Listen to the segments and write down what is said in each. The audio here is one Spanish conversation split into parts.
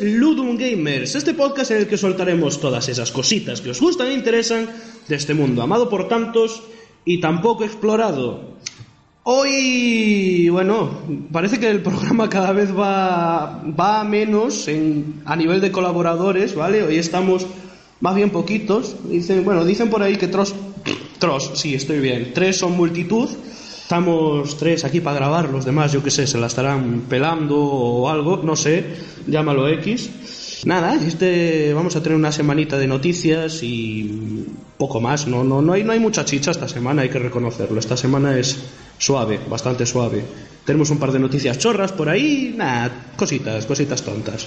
Ludum Gamers, este podcast en el que soltaremos todas esas cositas que os gustan e interesan de este mundo amado por tantos y tan poco explorado. Hoy, bueno, parece que el programa cada vez va, va menos en, a nivel de colaboradores, ¿vale? Hoy estamos más bien poquitos. Dicen, bueno, dicen por ahí que Tros, Tros, sí, estoy bien. Tres son multitud. Estamos tres aquí para grabar, los demás, yo qué sé, se la estarán pelando o algo, no sé, llámalo X. Nada, este vamos a tener una semanita de noticias y poco más. No, no, no hay, no hay mucha chicha esta semana, hay que reconocerlo. Esta semana es suave, bastante suave. Tenemos un par de noticias chorras por ahí, nada, cositas, cositas tontas.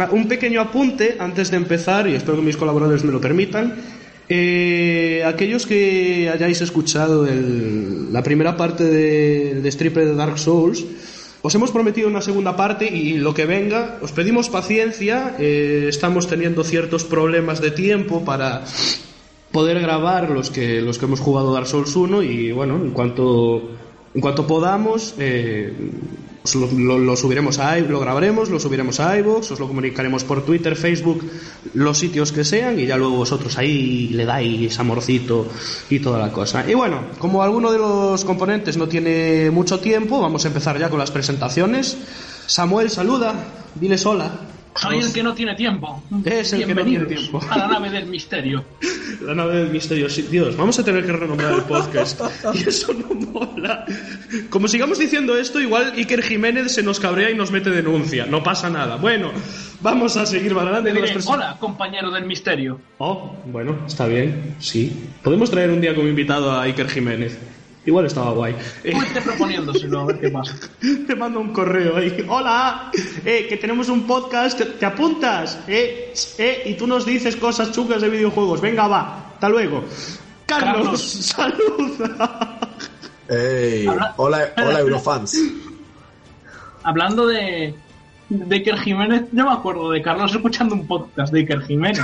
Ah, Un pequeño apunte antes de empezar, y espero que mis colaboradores me lo permitan. Eh, aquellos que hayáis escuchado el- la primera parte de, de Stripper de Dark Souls, os hemos prometido una segunda parte y lo que venga, os pedimos paciencia, eh, estamos teniendo ciertos problemas de tiempo para poder grabar los que, los que hemos jugado Dark Souls 1 y bueno, en cuanto, en cuanto podamos, eh, os lo, subiremos a lo grabaremos, lo subiremos a iVoox, os lo comunicaremos por Twitter, Facebook, los sitios que sean y ya luego vosotros ahí le dais amorcito y toda la cosa. Y bueno, como alguno de los componentes no tiene mucho tiempo, vamos a empezar ya con las presentaciones. Samuel, saluda, diles hola. Soy el que no tiene tiempo. Es el que no tiene tiempo. A la nave del misterio. La nave del misterio. Sí, Dios, vamos a tener que renombrar el podcast. Y eso no mola. Como sigamos diciendo esto, igual Iker Jiménez se nos cabrea y nos mete denuncia. No pasa nada. Bueno, vamos a seguir para adelante. Hola, compañero del misterio. Oh, bueno, está bien. Sí. Podemos traer un día como invitado a Iker Jiménez. Igual estaba guay. Esté proponiéndoselo, a ver qué pasa. te mando un correo ahí. Hola, eh, que tenemos un podcast. ¿Te, te apuntas? Eh, eh, y tú nos dices cosas chungas de videojuegos. Venga, va. Hasta luego. Carlos, Carlos. saluda. Ey, Habla- hola, hola. Eurofans. Hablando de, de Iker Jiménez, yo me acuerdo de Carlos escuchando un podcast de Iker Jiménez.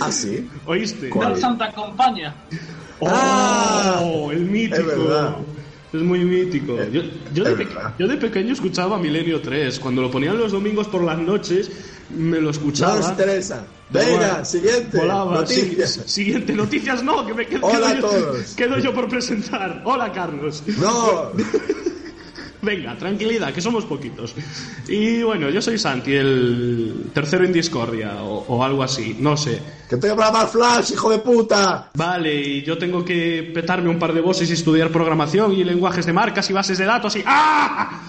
Ah, sí. ¿Oíste? ¿Cuál? Del Santa Compañía. Oh, Ah, el mítico. es verdad. Es muy mítico. Yo, yo de yo pequeño escuchaba Milenio 3. Cuando lo ponían los domingos por las noches, me lo No escuchaba. nos interesa. Venga, Volaba. siguiente. Volaba, sí. Noticias. Siguiente, noticias no, que me quedo, Hola quedo a yo, todos. quedo yo por presentar. Hola, Carlos. No. Venga, tranquilidad, que somos poquitos. Y bueno, yo soy Santi, el tercero en discordia, o, o algo así, no sé. Que para más Flash, hijo de puta. Vale, y yo tengo que petarme un par de voces y estudiar programación y lenguajes de marcas y bases de datos y... ¡Ah!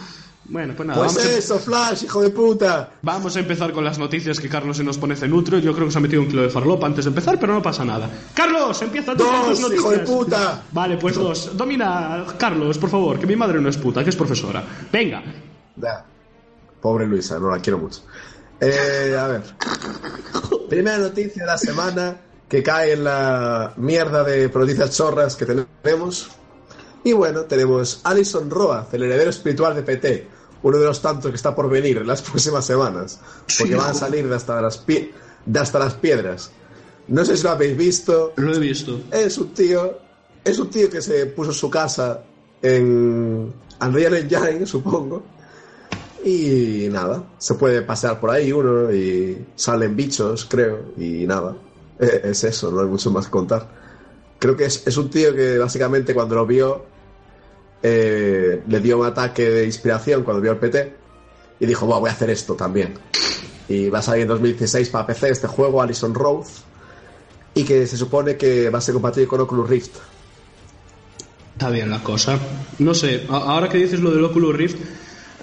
Bueno, pues nada, Pues vamos, a, eso, Flash, hijo de puta. vamos a empezar con las noticias que Carlos se nos pone cenutrio. Yo creo que se ha metido un kilo de farlopa antes de empezar, pero no pasa nada. Carlos, empieza tú con tus noticias. hijo de puta. Vale, pues dos. Domina, Carlos, por favor, que mi madre no es puta, que es profesora. Venga. Ya. Pobre Luisa, no la quiero mucho. Eh, a ver. Primera noticia de la semana que cae en la mierda de noticias chorras que tenemos. Y bueno, tenemos Alison Roaz, el heredero espiritual de PT, uno de los tantos que está por venir en las próximas semanas, porque Sí, van a salir de hasta las, pie- de hasta las piedras. No sé si lo habéis visto, Lo he visto. es un tío, es un tío que se puso su casa en Unreal Engine, supongo. Y nada, se puede pasear por ahí uno y salen bichos, creo, y nada. Eh, Es eso, no hay mucho más que contar. Creo que es, es un tío que básicamente cuando lo vio eh, le dio un ataque de inspiración cuando vio el PT y dijo, "Buah, voy a hacer esto también. Y va a salir en 2016 para PC este juego, Allison Road, y que se supone que va a ser compatible con Oculus Rift. Está bien la cosa. No sé, ahora que dices lo del Oculus Rift,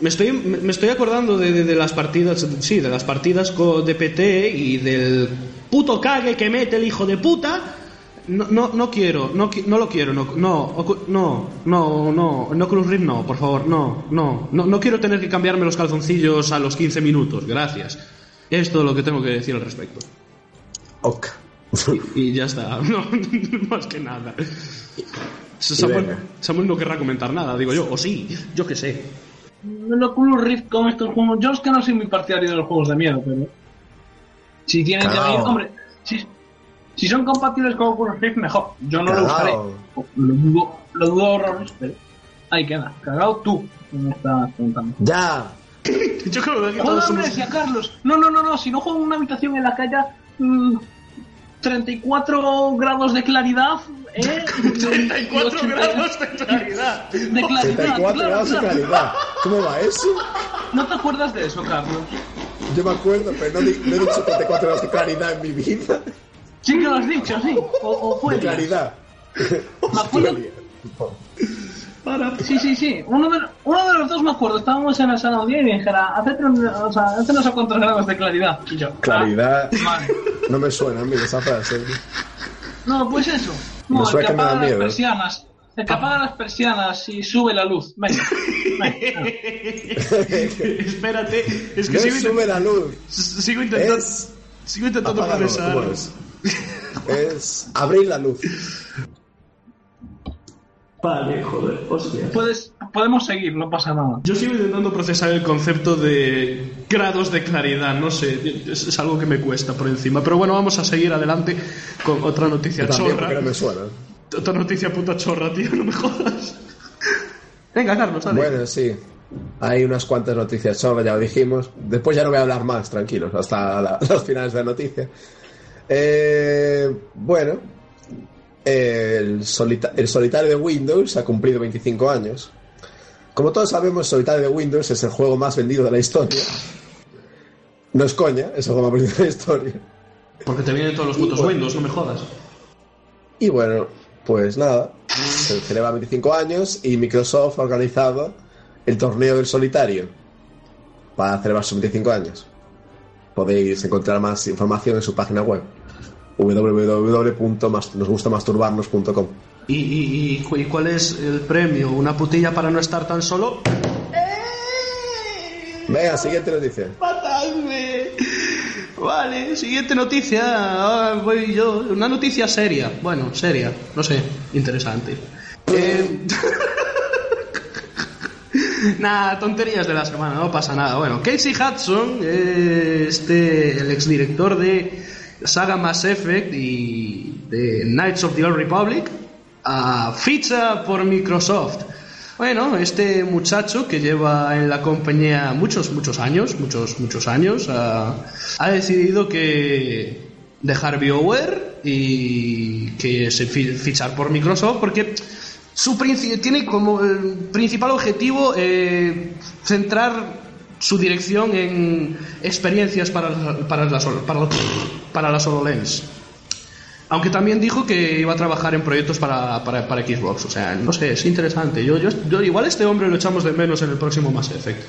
me estoy, me estoy acordando de, de- las partidas, sí, de las partidas de PT y del puto cague que mete el hijo de puta. No, no, no quiero, no, no lo quiero, no, no, Ocu- no, no, no, en Oculus Rift no, por favor, no, no, no, no quiero tener que cambiarme los calzoncillos a los 15 minutos, gracias. Es todo lo que tengo que decir al respecto. Ok. Y ya está, no, más que nada. Samuel. Samuel no querrá comentar nada, digo yo, o sí, yo qué sé. El Oculus Rift con estos juegos. Yo es que no soy muy partidario de los juegos de miedo, pero. Si tienen que Cagao. venir, hombre. Si, si son compatibles con Oculus Rift, mejor. Yo no lo usaré. Lo dudo, lo dudo horrores, pero. Ahí queda. Cagado tú, me estás preguntando. Ya. Yo creo que Juega todos somos... amnesia, Carlos. No, no, no, no. Si no juego en una habitación en la calle. mm, 34 grados de claridad. ¿eh? 34 Y grados de claridad. De claridad. 34 claro, grados de claro. calidad. ¿Cómo va eso? ¿No te acuerdas de eso, Carlos? Yo me acuerdo, pero no, no he dicho 34 grados de claridad en mi vida. Sí que lo has dicho, sí. O, o fue. De claridad. Me acuerdo. Para... Sí, sí, sí. Uno de, uno de los dos me acuerdo. Estábamos en la sala de y dijera, hace, o sea, hace no sé cuántos grados de claridad. Y yo, Claridad. ah, vale. No me suena a mí esa frase. No, pues eso. Me No, el suena que que me da apaga las miedo. persianas. El que apaga las persianas y sube la luz. Venga. venga. Espérate, es que No sigo, sube la luz. sigo intentando... Es Sigo intentando procesar... ¿Cómo es? Es abrir la luz. Vale, joder, hostia. Puedes, podemos seguir, no pasa nada. Yo sigo intentando procesar el concepto de grados de claridad, no sé, es, es algo que me cuesta por encima. Pero bueno, vamos a seguir adelante con otra noticia Yo también, chorra. porque no me suena. Otra noticia puta chorra, tío, no me jodas. Venga, Carlos, dale. Bueno, sí. Hay unas cuantas noticias chorras, ya lo dijimos. Después ya no voy a hablar más, tranquilos, hasta la- los finales de la noticia. Eh, bueno, el, solita- el solitario de Windows ha cumplido 25 años. Como todos sabemos, el solitario de Windows es el juego más vendido de la historia. No es coña, es el juego más vendido de la historia. Porque te vienen todos los putos bueno. Windows, no me jodas. Y bueno, pues nada, se celebra 25 años y Microsoft ha organizado el torneo del solitario para celebrar sus 25 años. Podéis encontrar más información en su página web www.nosgustamasturbarnos.com ¿Y, y, y cu- y cuál es el premio? ¿Una putilla para no estar tan solo? Venga, siguiente noticia. ¡Matadme! Vale, siguiente noticia. Ahora voy yo. Una noticia seria. Bueno, seria. No sé, interesante. Eh, Nada, tonterías de la semana, no pasa nada. Bueno, Casey Hudson, eh, este, el exdirector de Saga Mass Effect y de Knights of the Old Republic, ah, ficha por Microsoft. Bueno, este muchacho que lleva en la compañía muchos, muchos años, muchos, muchos años, ha decidido que dejar BioWare y que se fi- fichar por Microsoft porque su tiene como el principal objetivo eh, centrar su dirección en experiencias para, para, la, para, para la HoloLens. Aunque también dijo que iba a trabajar en proyectos para, para, para Xbox. O sea, no sé, es interesante. Yo, yo, yo- igual este hombre lo echamos de menos en el próximo Mass Effect.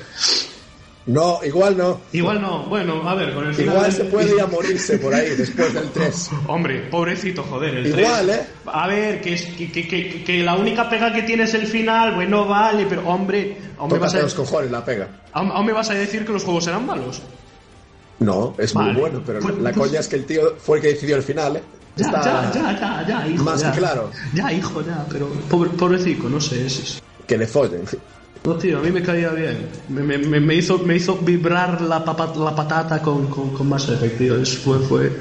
No, igual no. Igual no. Bueno, a ver, con el final... Igual del- se puede ir a morirse por ahí después del 3. Hombre, pobrecito, joder. El Igual, ¿eh? A ver, que, es, que, que, que- que la única pega que tiene es el final, bueno, vale, pero hombre, me, vas a, los cojones la pega. aún- me vas a decir que los juegos eran malos. No, es muy bueno, pero Pues- la coña es que el tío fue el que decidió el final, ¿eh? Ya, Está- ya, ya, ya, ya, hijo. más ya. que claro. Ya, hijo, ya, pero pobre, pobrecito, no sé. Es, es- Que le follen. No, tío, a mí me caía bien. Me, me- me- hizo, me hizo vibrar la, papa- la patata con, con, con Mass Effect, tío. Eso fue, fue,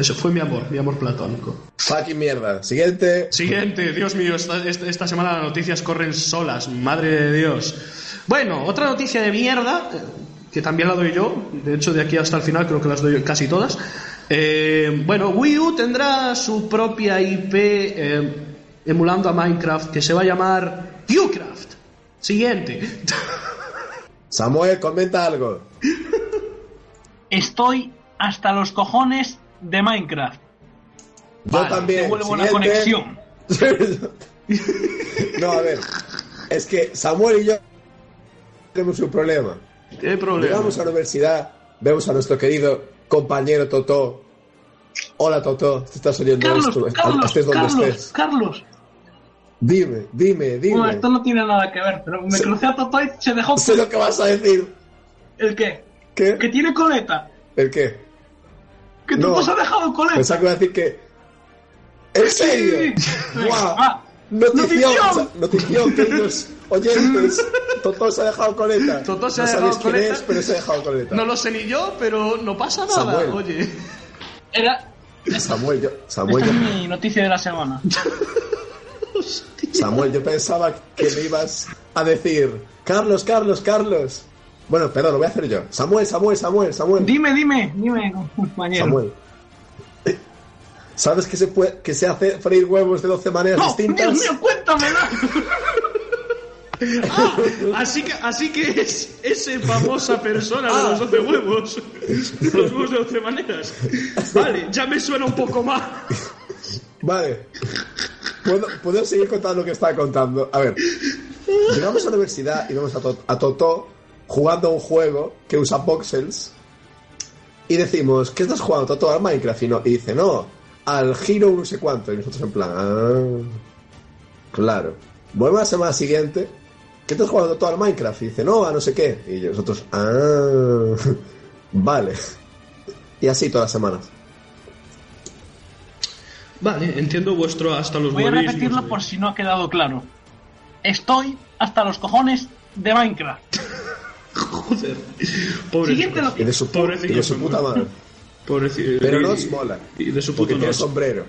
eso fue mi amor, mi amor platónico. Fucking mierda. Siguiente. Siguiente, Dios mío, esta, esta, semana las noticias corren solas, madre de Dios. Bueno, otra noticia de mierda, eh, que también la doy yo, de hecho de aquí hasta el final creo que las doy casi todas. Eh, bueno, Wii U tendrá su propia IP eh, emulando a Minecraft que se va a llamar. Siguiente. Samuel, comenta algo. Estoy hasta los cojones de Minecraft. Yo Vale, también. Conexión. no, a ver. Es que Samuel y yo tenemos un problema. ¿Qué problema? Llegamos a la universidad, vemos a nuestro querido compañero Totó. Hola Totó, te estás oyendo Carlos, esto, Carlos, estés donde Carlos, estés. Carlos. Dime, dime, dime. Bueno, esto no tiene nada que ver, pero me Sí. crucé a Toto y se dejó. Sé lo que vas a decir. ¿El qué? ¿Qué? Que tiene coleta. ¿El qué? Que No. Toto se ha dejado coleta. Pensaba que iba a decir que. ¿En serio? Sí. ¡Guau! Va. Notición, Notición. queridos oyentes. Totó se ha dejado coleta. Totó se no ha sabéis dejado quién coleta. es, pero se ha dejado coleta. No lo sé ni yo, pero no pasa nada. Samuel. Oye. Era. Samuel, yo, Esta Samuel, es yo, mi noticia de la semana. Samuel, yo pensaba que me ibas a decir, Carlos, Carlos, Carlos. Bueno, perdón, lo voy a hacer yo. Samuel, Samuel, Samuel, Samuel. Dime, dime, dime, compañero. Samuel. ¿Sabes que se, puede, que se hace freír huevos de 12 maneras ¡No! distintas? ¡Dios mío, cuéntamelo! Ah, así que, así que es esa famosa persona de los 12 huevos. Los huevos de 12 maneras. Vale, ya me suena un poco más. Vale. ¿Puedo, seguir contando lo que estaba contando. A ver. Llegamos a la universidad y vemos a, To- a Totó jugando a un juego que usa voxels. Y decimos, ¿qué estás jugando, Totó? Al Minecraft. Y, no, dice, no, al Hero no sé cuánto. Y nosotros en plan, ah, claro. Vuelve la semana siguiente. ¿Qué estás jugando todo al Minecraft? Y dice, no, a no sé qué. Y nosotros, ah, vale. Y así todas las semanas. Vale, entiendo vuestro hasta los Voy a repetirlo por si no ha quedado claro. Estoy hasta los cojones de Minecraft. Joder. Pobre Siguiente Y de su, Pobrecillo y de su puta madre. Pobrecillo. Pero Y- no os mola. Y de su tiene nos. sombrero.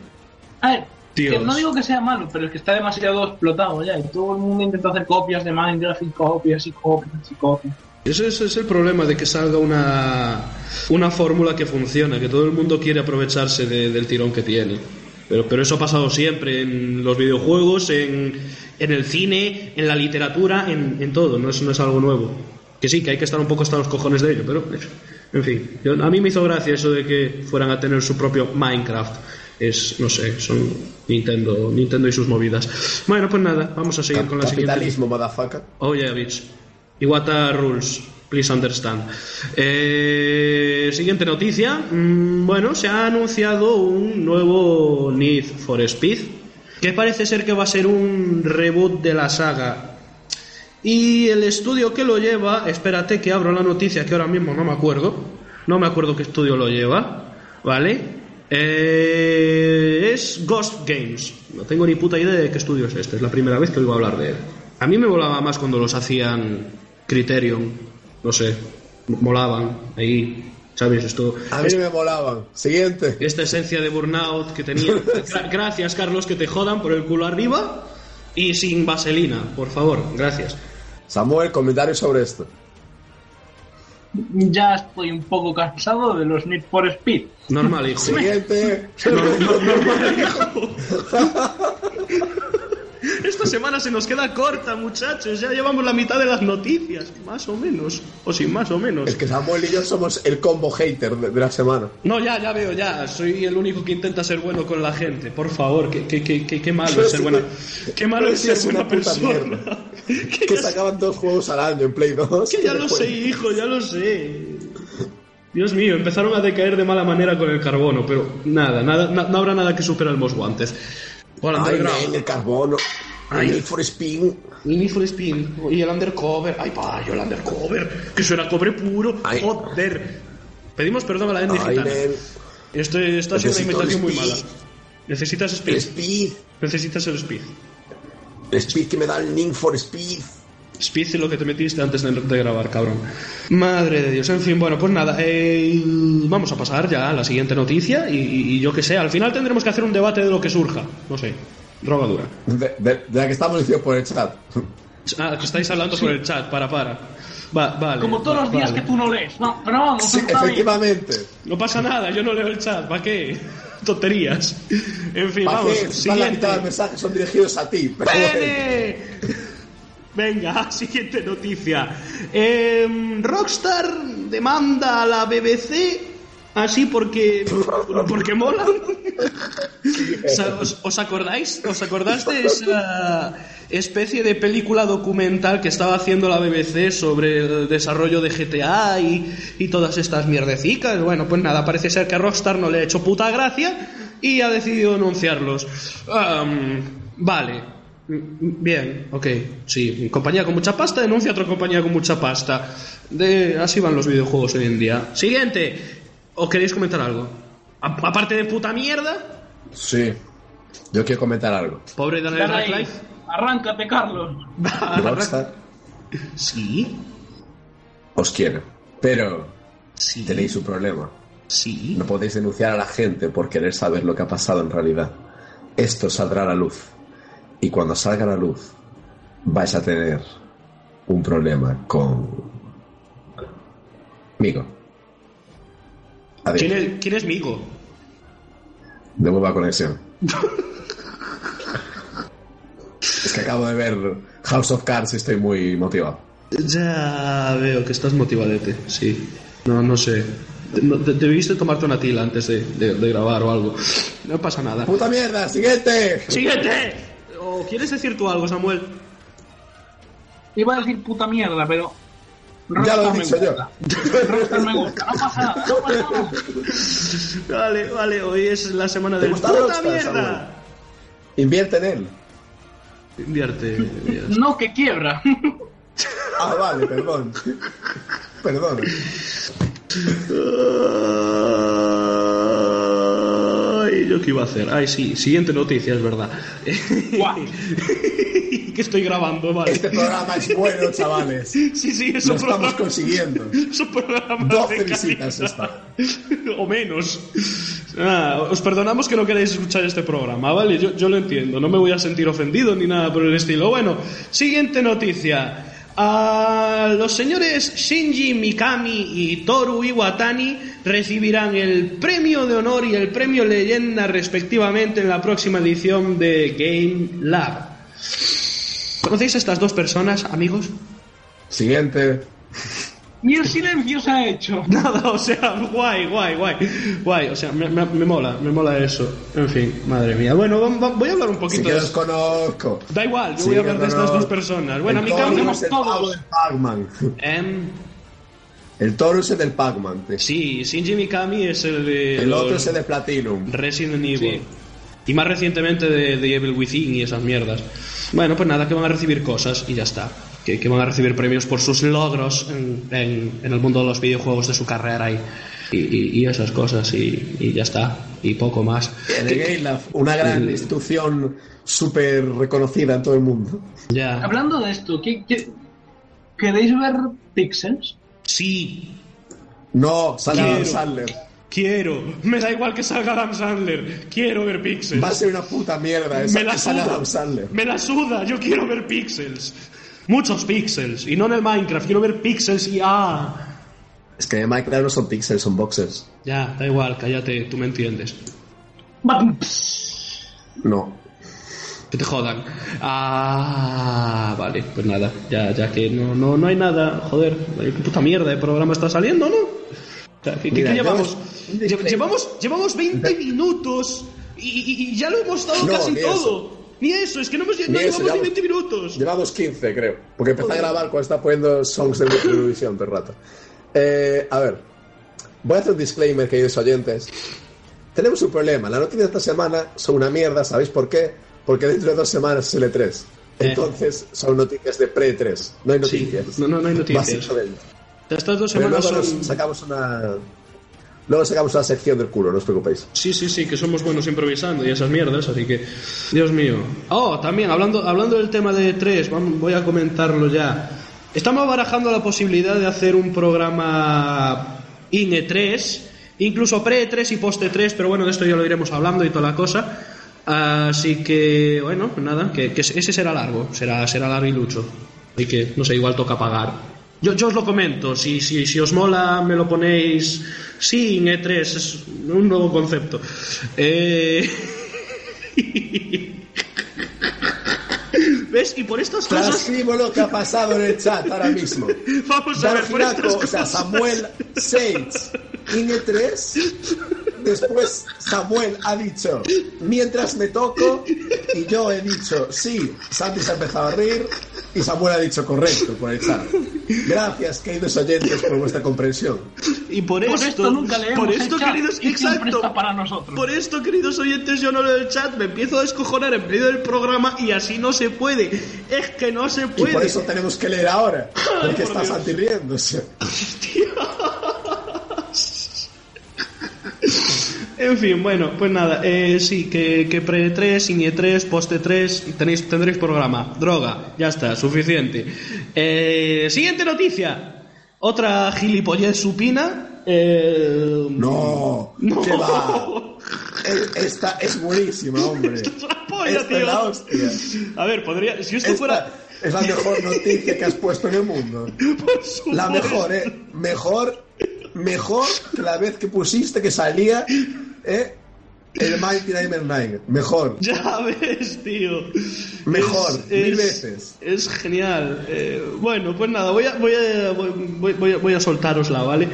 A ver, que no digo que sea malo, pero es que está demasiado explotado ya. Y todo el mundo intenta hacer copias de Minecraft y copias y copias y copias. Ese, ese es el problema de que salga una, una fórmula que funciona, que todo el mundo quiere aprovecharse de- del tirón que tiene. Pero, pero eso ha pasado siempre en los videojuegos, en, en el cine, en la literatura, en, en todo, no es, no es algo nuevo. Que sí, que hay que estar un poco hasta los cojones de ello, pero en fin, yo- a mí me hizo gracia eso de que fueran a tener su propio Minecraft. Es, no sé, son Nintendo, Nintendo y sus movidas. Bueno, pues nada, vamos a seguir con la siguiente. Capitalismo, motherfucker. Oh yeah, bitch. Iwata rules. Please understand. Eh, siguiente noticia. Mm, bueno, se ha anunciado un nuevo Need for Speed. Que parece ser que va a ser un reboot de la saga. Y el estudio que lo lleva, espérate que abro la noticia que ahora mismo no me acuerdo. No me acuerdo qué estudio lo lleva. ¿Vale? Eh, es Ghost Games. No tengo ni puta idea de qué estudio es este. Es la primera vez que oigo hablar de él. A mí me volaba más cuando los hacían Criterion. No sé. Molaban. Ahí. ¿Sabes? Esto. A mí me molaban. Siguiente. Esta esencia de burnout que tenía. Gra- gracias, Carlos, que te jodan por el culo arriba. Y sin vaselina, por favor. Gracias. Samuel, comentarios sobre esto. Ya estoy un poco cansado de los Need for Speed. Normal, hijo. Siguiente. Esta semana se nos queda corta, muchachos. Ya llevamos la mitad de las noticias, más o menos. O sin más o menos. Es que Samuel y yo somos el combo hater de, de la semana. No, ya, ya veo, ya. Soy el único que intenta ser bueno con la gente. Por favor, qué, qué, qué, qué, qué malo es ser buena. Qué malo es ser buena persona. que, Que sacaban dos juegos al año en Play 2. que ya lo sé, hijo, ya lo sé. Dios mío, empezaron a decaer de mala manera con el carbono, pero nada, nada na- no habrá nada que supere al Most Wanted. Hola, Ay, el carbono. Ay. El for Speed. El Need for Speed y el Undercover. Ay, vaya, el Undercover. Que suena cobre puro. Ay. Joder. Pedimos perdón a la Ay, gitana. Esto siendo una imitación muy mala. Necesitas Speed. El Speed. Necesitas el Speed. El Speed que me da el Need for Speed. Speed es lo que te metiste antes de, de grabar, cabrón. Madre de Dios. En fin, bueno, pues nada. eh, vamos a pasar ya a la siguiente noticia. Y, y- y yo que sé, al final tendremos que hacer un debate de lo que surja. No sé. Drogadura. De, de- de la que estamos diciendo por el chat. Ah, que estáis hablando por el chat. Para, para. Va, vale. Como todos va- los días vale. que tú no lees. No, pero vamos, Sí, está bien. efectivamente. No pasa nada, yo no leo el chat, ¿para qué? Tonterías. En fin, ¿Para vamos, qué? Más la siguiente. mensajes son dirigidos a ti. Pero bueno. ¡Pene! Venga, siguiente noticia. Em, Rockstar demanda a la BBC así porque porque mola. ¿Os, os acordáis? ¿Os acordáis de esa especie de película documental que estaba haciendo la BBC sobre el desarrollo de GTA y, y todas estas mierdecicas? Bueno, pues nada, parece ser que a Rockstar no le ha hecho puta gracia y ha decidido denunciarlos. Am, vale. Bien, ok, sí. Compañía con mucha pasta denuncia a otra compañía con mucha pasta. Así van los videojuegos hoy en día. Siguiente. ¿O queréis comentar algo? A- aparte de puta mierda, Sí. Yo quiero comentar algo. pobre Daniel Dale ahí. Radcliffe. Arráncate, Carlos. Rockstar Sí, os quiere. Pero sí, tenéis un problema. sí. No podéis denunciar a la gente por querer saber lo que ha pasado en realidad. Esto saldrá a la luz. Y cuando salga a la luz, vais a tener un problema con... Migo. ¿Quién es, quién es Migo? De nueva conexión. es que acabo de ver House of Cards y estoy muy motivado. Ya veo que estás motivadete, sí. No, no sé. No, te- debiste tomarte una tila antes de, de- de grabar o algo. No pasa nada. ¡Puta mierda! ¡Siguiente! ¡Siguiente! ¿O quieres decir tú algo, Samuel? Iba a decir puta mierda, pero. Ya lo he me dicho yo. Rockstar me gusta. No pasa nada, no pasa nada. Vale, vale, hoy es la semana ¿Te del puta Rockstar, mierda. Invierte en él. Invierte. No, que quiebra. Ah, vale, perdón. Perdón. Ay, ¿yo qué iba a hacer? Ay, sí, siguiente noticia, es verdad. Guau. que estoy grabando, vale. Este programa es bueno, chavales. Sí, sí, es Lo estamos consiguiendo. Es un programa 12 de visitas está. o menos. Ah, os perdonamos que no queréis escuchar este programa, ¿vale? Yo, yo lo entiendo, no me voy a sentir ofendido ni nada por el estilo. Bueno, siguiente noticia. Ah, los señores Shinji Mikami y Toru Iwatani recibirán el premio de honor y el premio leyenda respectivamente en la próxima edición de Game Lab. ¿Conocéis a estas dos personas, amigos? Siguiente. Ni el silencio se ha hecho. Nada, o sea, guay, guay, guay, guay, o sea, me, me- me mola, me mola eso. En fin, madre mía. Bueno, voy a hablar un poquito que de los conozco. Da igual, yo Sí, voy a hablar de estas dos personas. Bueno, el mi cambio... el todos. Pac-Man. Em, El toro es el del Pac-Man. tío. sí, Shinji Mikami es el de... El los otro es el de Platinum. Resident Evil. Sí. Y más recientemente de, de Evil Within y esas mierdas. Bueno, pues nada, que van a recibir cosas y ya está. Que, que van a recibir premios por sus logros en, en- en el mundo de los videojuegos de su carrera y, y, y- esas cosas y, y ya está. Y poco más. El de Game Lab, una gran institución súper reconocida en todo el mundo. Ya. Hablando de esto, ¿qué, qué- queréis ver Pixels? Sí, No, Sandler. Quiero. Me da igual que salga Adam Sandler. Quiero ver Pixels. Va a ser una puta mierda esa Me la que suda. Adam Sandler. Me la suda. Yo quiero ver Pixels. Muchos Pixels. Y no en el Minecraft. Quiero ver Pixels y ah. Es que de Minecraft no son pixels, son boxers. Ya, da igual, cállate, tú me entiendes. No. Que te jodan. Ah, vale, pues nada, ya, ya que no, no, no hay nada, joder, qué puta mierda de programa está saliendo, ¿no? ¿Qué, qué- Mira, qué llevamos? un Lle- disclaimer. Llevamos, llevamos 20 minutos y, y- y ya lo hemos dado No, casi ni todo. Ni eso, es que no, hemos, no Ni eso, llevamos ni llevamos- 20 minutos. Llevamos 15, creo. Porque empecé a grabar cuando está poniendo songs de Eurovisión todo el rato. Eh, a ver, voy a hacer un disclaimer, queridos oyentes. Tenemos un problema. La noticia de esta semana son una mierda, ¿sabéis por qué? Porque dentro de dos semanas es L3. Eh. Entonces son noticias de pre-3. No hay Sí, noticias. no, no, no hay noticias. Básicamente. Estas dos Pero semanas luego son... sacamos una. Luego sacamos una sección del culo, no os preocupéis. Sí, sí, sí, que somos buenos improvisando y esas mierdas, así que, Dios mío. Oh, también, hablando, hablando del tema de E3, vamos, voy a comentarlo ya. Estamos barajando la posibilidad de hacer un programa in E3, incluso pre-E3 y post-E3, pero bueno, de esto ya lo iremos hablando y toda la cosa. Así que, bueno, pues nada, que, que ese será largo, será, será largo y lucho. Así que, no sé, igual toca pagar. Yo, yo os lo comento, si, si, si os mola me lo ponéis sí, en E3, es un nuevo concepto. Eh... ¿Ves? Y por estas cosas lo que ha pasado en el chat ahora mismo. vamos a ver por estas o sea, cosas. Samuel Saints, INE 3. Después Samuel ha dicho, mientras me toco, y yo he dicho, sí, Santi se ha empezado a reír, y Samuel ha dicho correcto por el chat. Gracias, queridos oyentes, por vuestra comprensión. Y por Por esto, esto nunca leemos por el esto, chat queridos, y exacto. está para nosotros. Por esto, queridos oyentes, yo no leo el chat, me empiezo a descojonar en medio del programa y así no se puede. Es que no se Y puede. por eso tenemos que leer ahora, porque por está Dios. Santi En fin, bueno, pues nada, eh, sí, que, que pre 3, INE 3, poste 3, tenéis, tendréis programa. Droga, ya está, suficiente. Eh, siguiente noticia. Otra gilipollez supina. Eh, No, No. va. Eh, Esta es buenísima, hombre. es la polla, Esta tío. es la hostia. A ver, podría. Si esto Esta fuera. es la mejor noticia que has puesto en el mundo. Por. La mejor, ¿eh? Mejor, mejor que la vez que pusiste que salía, ¿eh? El Mighty Number 9. Mejor. Ya ves, tío. Mejor, Es- mil es- veces. Es genial. Eh, bueno, pues nada, voy a, voy, a, voy, voy a, voy a soltarosla, ¿vale?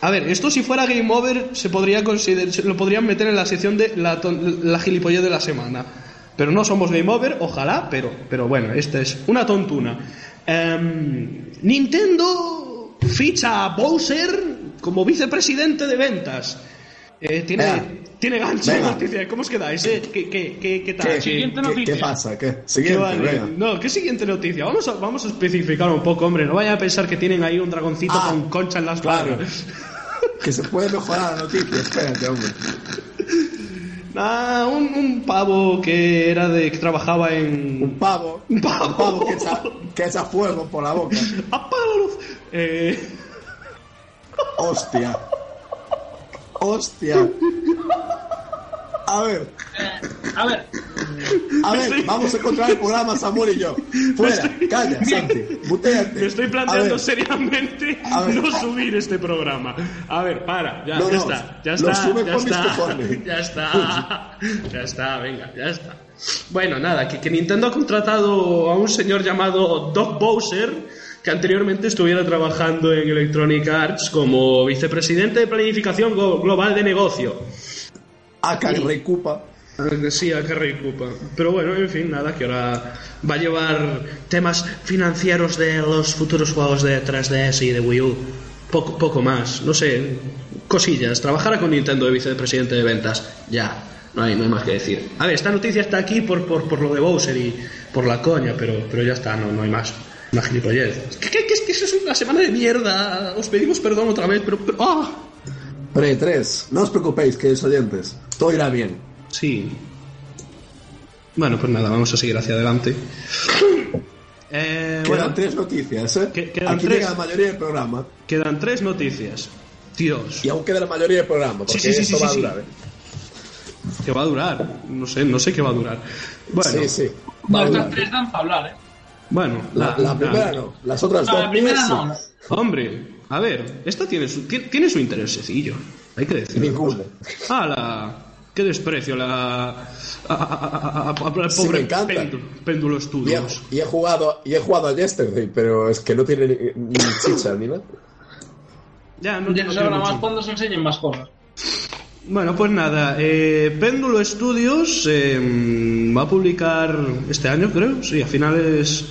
A ver, esto si fuera Game Over se podría considerar, se lo podrían meter en la sección de la, la gilipollez de la semana. Pero no somos Game Over, ojalá, pero, pero bueno, esta es una tontuna. Em, Nintendo ficha a Bowser como vicepresidente de ventas. Eh, tiene, Venga. tiene gancho noticia. ¿Cómo os quedáis? Eh? ¿Qué, qué, qué, qué tal? ¿Qué, ¿Qué- Siguiente qué- noticia. qué pasa? ¿Qué? qué Siguiente, vale? venga. No, ¿qué siguiente noticia? Vamos a, vamos a especificar un poco, hombre. No vayan a pensar que tienen ahí un dragoncito Ah, con concha en las claro. manos. Que se puede mejorar la noticia, espérate, hombre. Ah, un, un pavo que era de que trabajaba Un en pavo, Un pavo. que, echa, que echa fuego por la boca. luz. Eh, Hostia. Hostia. A ver, A ver, a ver, vamos a encontrar el programa Samuel y yo. Fuera, calla, Santi, buteate. me estoy planteando seriamente A no subir este programa. A ver, para, ya, No, ya no, está, ya está, sube ya está, ya está, ya está, venga, ya está. Bueno, nada, que, que Nintendo ha contratado a un señor llamado Doc Bowser, que anteriormente estuviera trabajando en Electronic Arts como vicepresidente de planificación global de negocio. Aka recupa. Eh, Sí, a Carrey Cooper. Pero bueno, en fin, nada, que ahora va a llevar temas financieros de los futuros juegos de 3DS y de Wii U. Poco, poco más, no sé, cosillas. Trabajará con Nintendo de vicepresidente de ventas. Ya, no hay, no hay más que decir. A ver, esta noticia está aquí por, por, por lo de Bowser y por la coña, pero, pero ya está, no, no hay más. Una gilipollez. ¿Qué, qué, qué es que eso es una semana de mierda? Os pedimos perdón otra vez, pero... pero ¡ah! Pre 3, no os preocupéis, queridos oyentes. Todo irá bien. Sí. Bueno, pues nada, vamos a seguir hacia adelante. Eh, Quedan bueno, tres noticias, ¿eh? Que- quedan Aquí tres. llega la mayoría del programa. quedan tres noticias. Dios, Y aún queda la mayoría del programa, porque Sí, sí, sí, esto sí, va sí, a durar, ¿eh? que va a durar. No sé, no sé qué va a durar. Bueno, Sí, sí. Va a durar. tres dan para hablar, ¿eh? Bueno, La, la primera no, las otras No, dos. la primera sí. no. Hombre, a ver, esta tiene su, tiene, tiene su interés sencillo. Hay que decirlo. Ninguno. Ah, la. Qué desprecio, la. A, a- a- a- a- al Sí, pobre me encanta. péndulo, péndulo Y he, Studios. y he jugado, y he jugado a Yesterday, pero es que no tiene ni, ni chicha ni nada. Ya, no, Ya no sabrá más cuando se enseñen más cosas. Bueno, pues nada, eh, Péndulo Studios eh, va a publicar este año, creo, sí, a finales...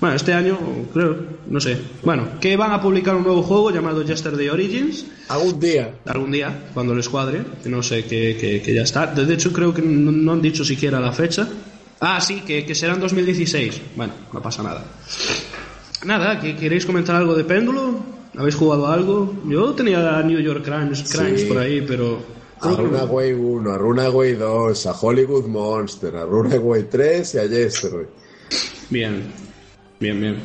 Bueno, este año, creo, no sé. Bueno, que van a publicar un nuevo juego llamado Yesterday Origins, Algún día. algún día, cuando les cuadre, que no sé, que, que- que ya está. De hecho, creo que no, no han dicho siquiera la fecha. Ah, sí, que, que será en 2016. Bueno, no pasa nada. Nada, ¿que ¿queréis comentar algo de Péndulo? ¿Habéis jugado algo? Yo tenía New York Crimes, Crimes Sí. por ahí, pero... A Runaway 1, a Runaway 2, a Hollywood Monster, a Runaway 3 y a Yesterday. Bien, bien, bien.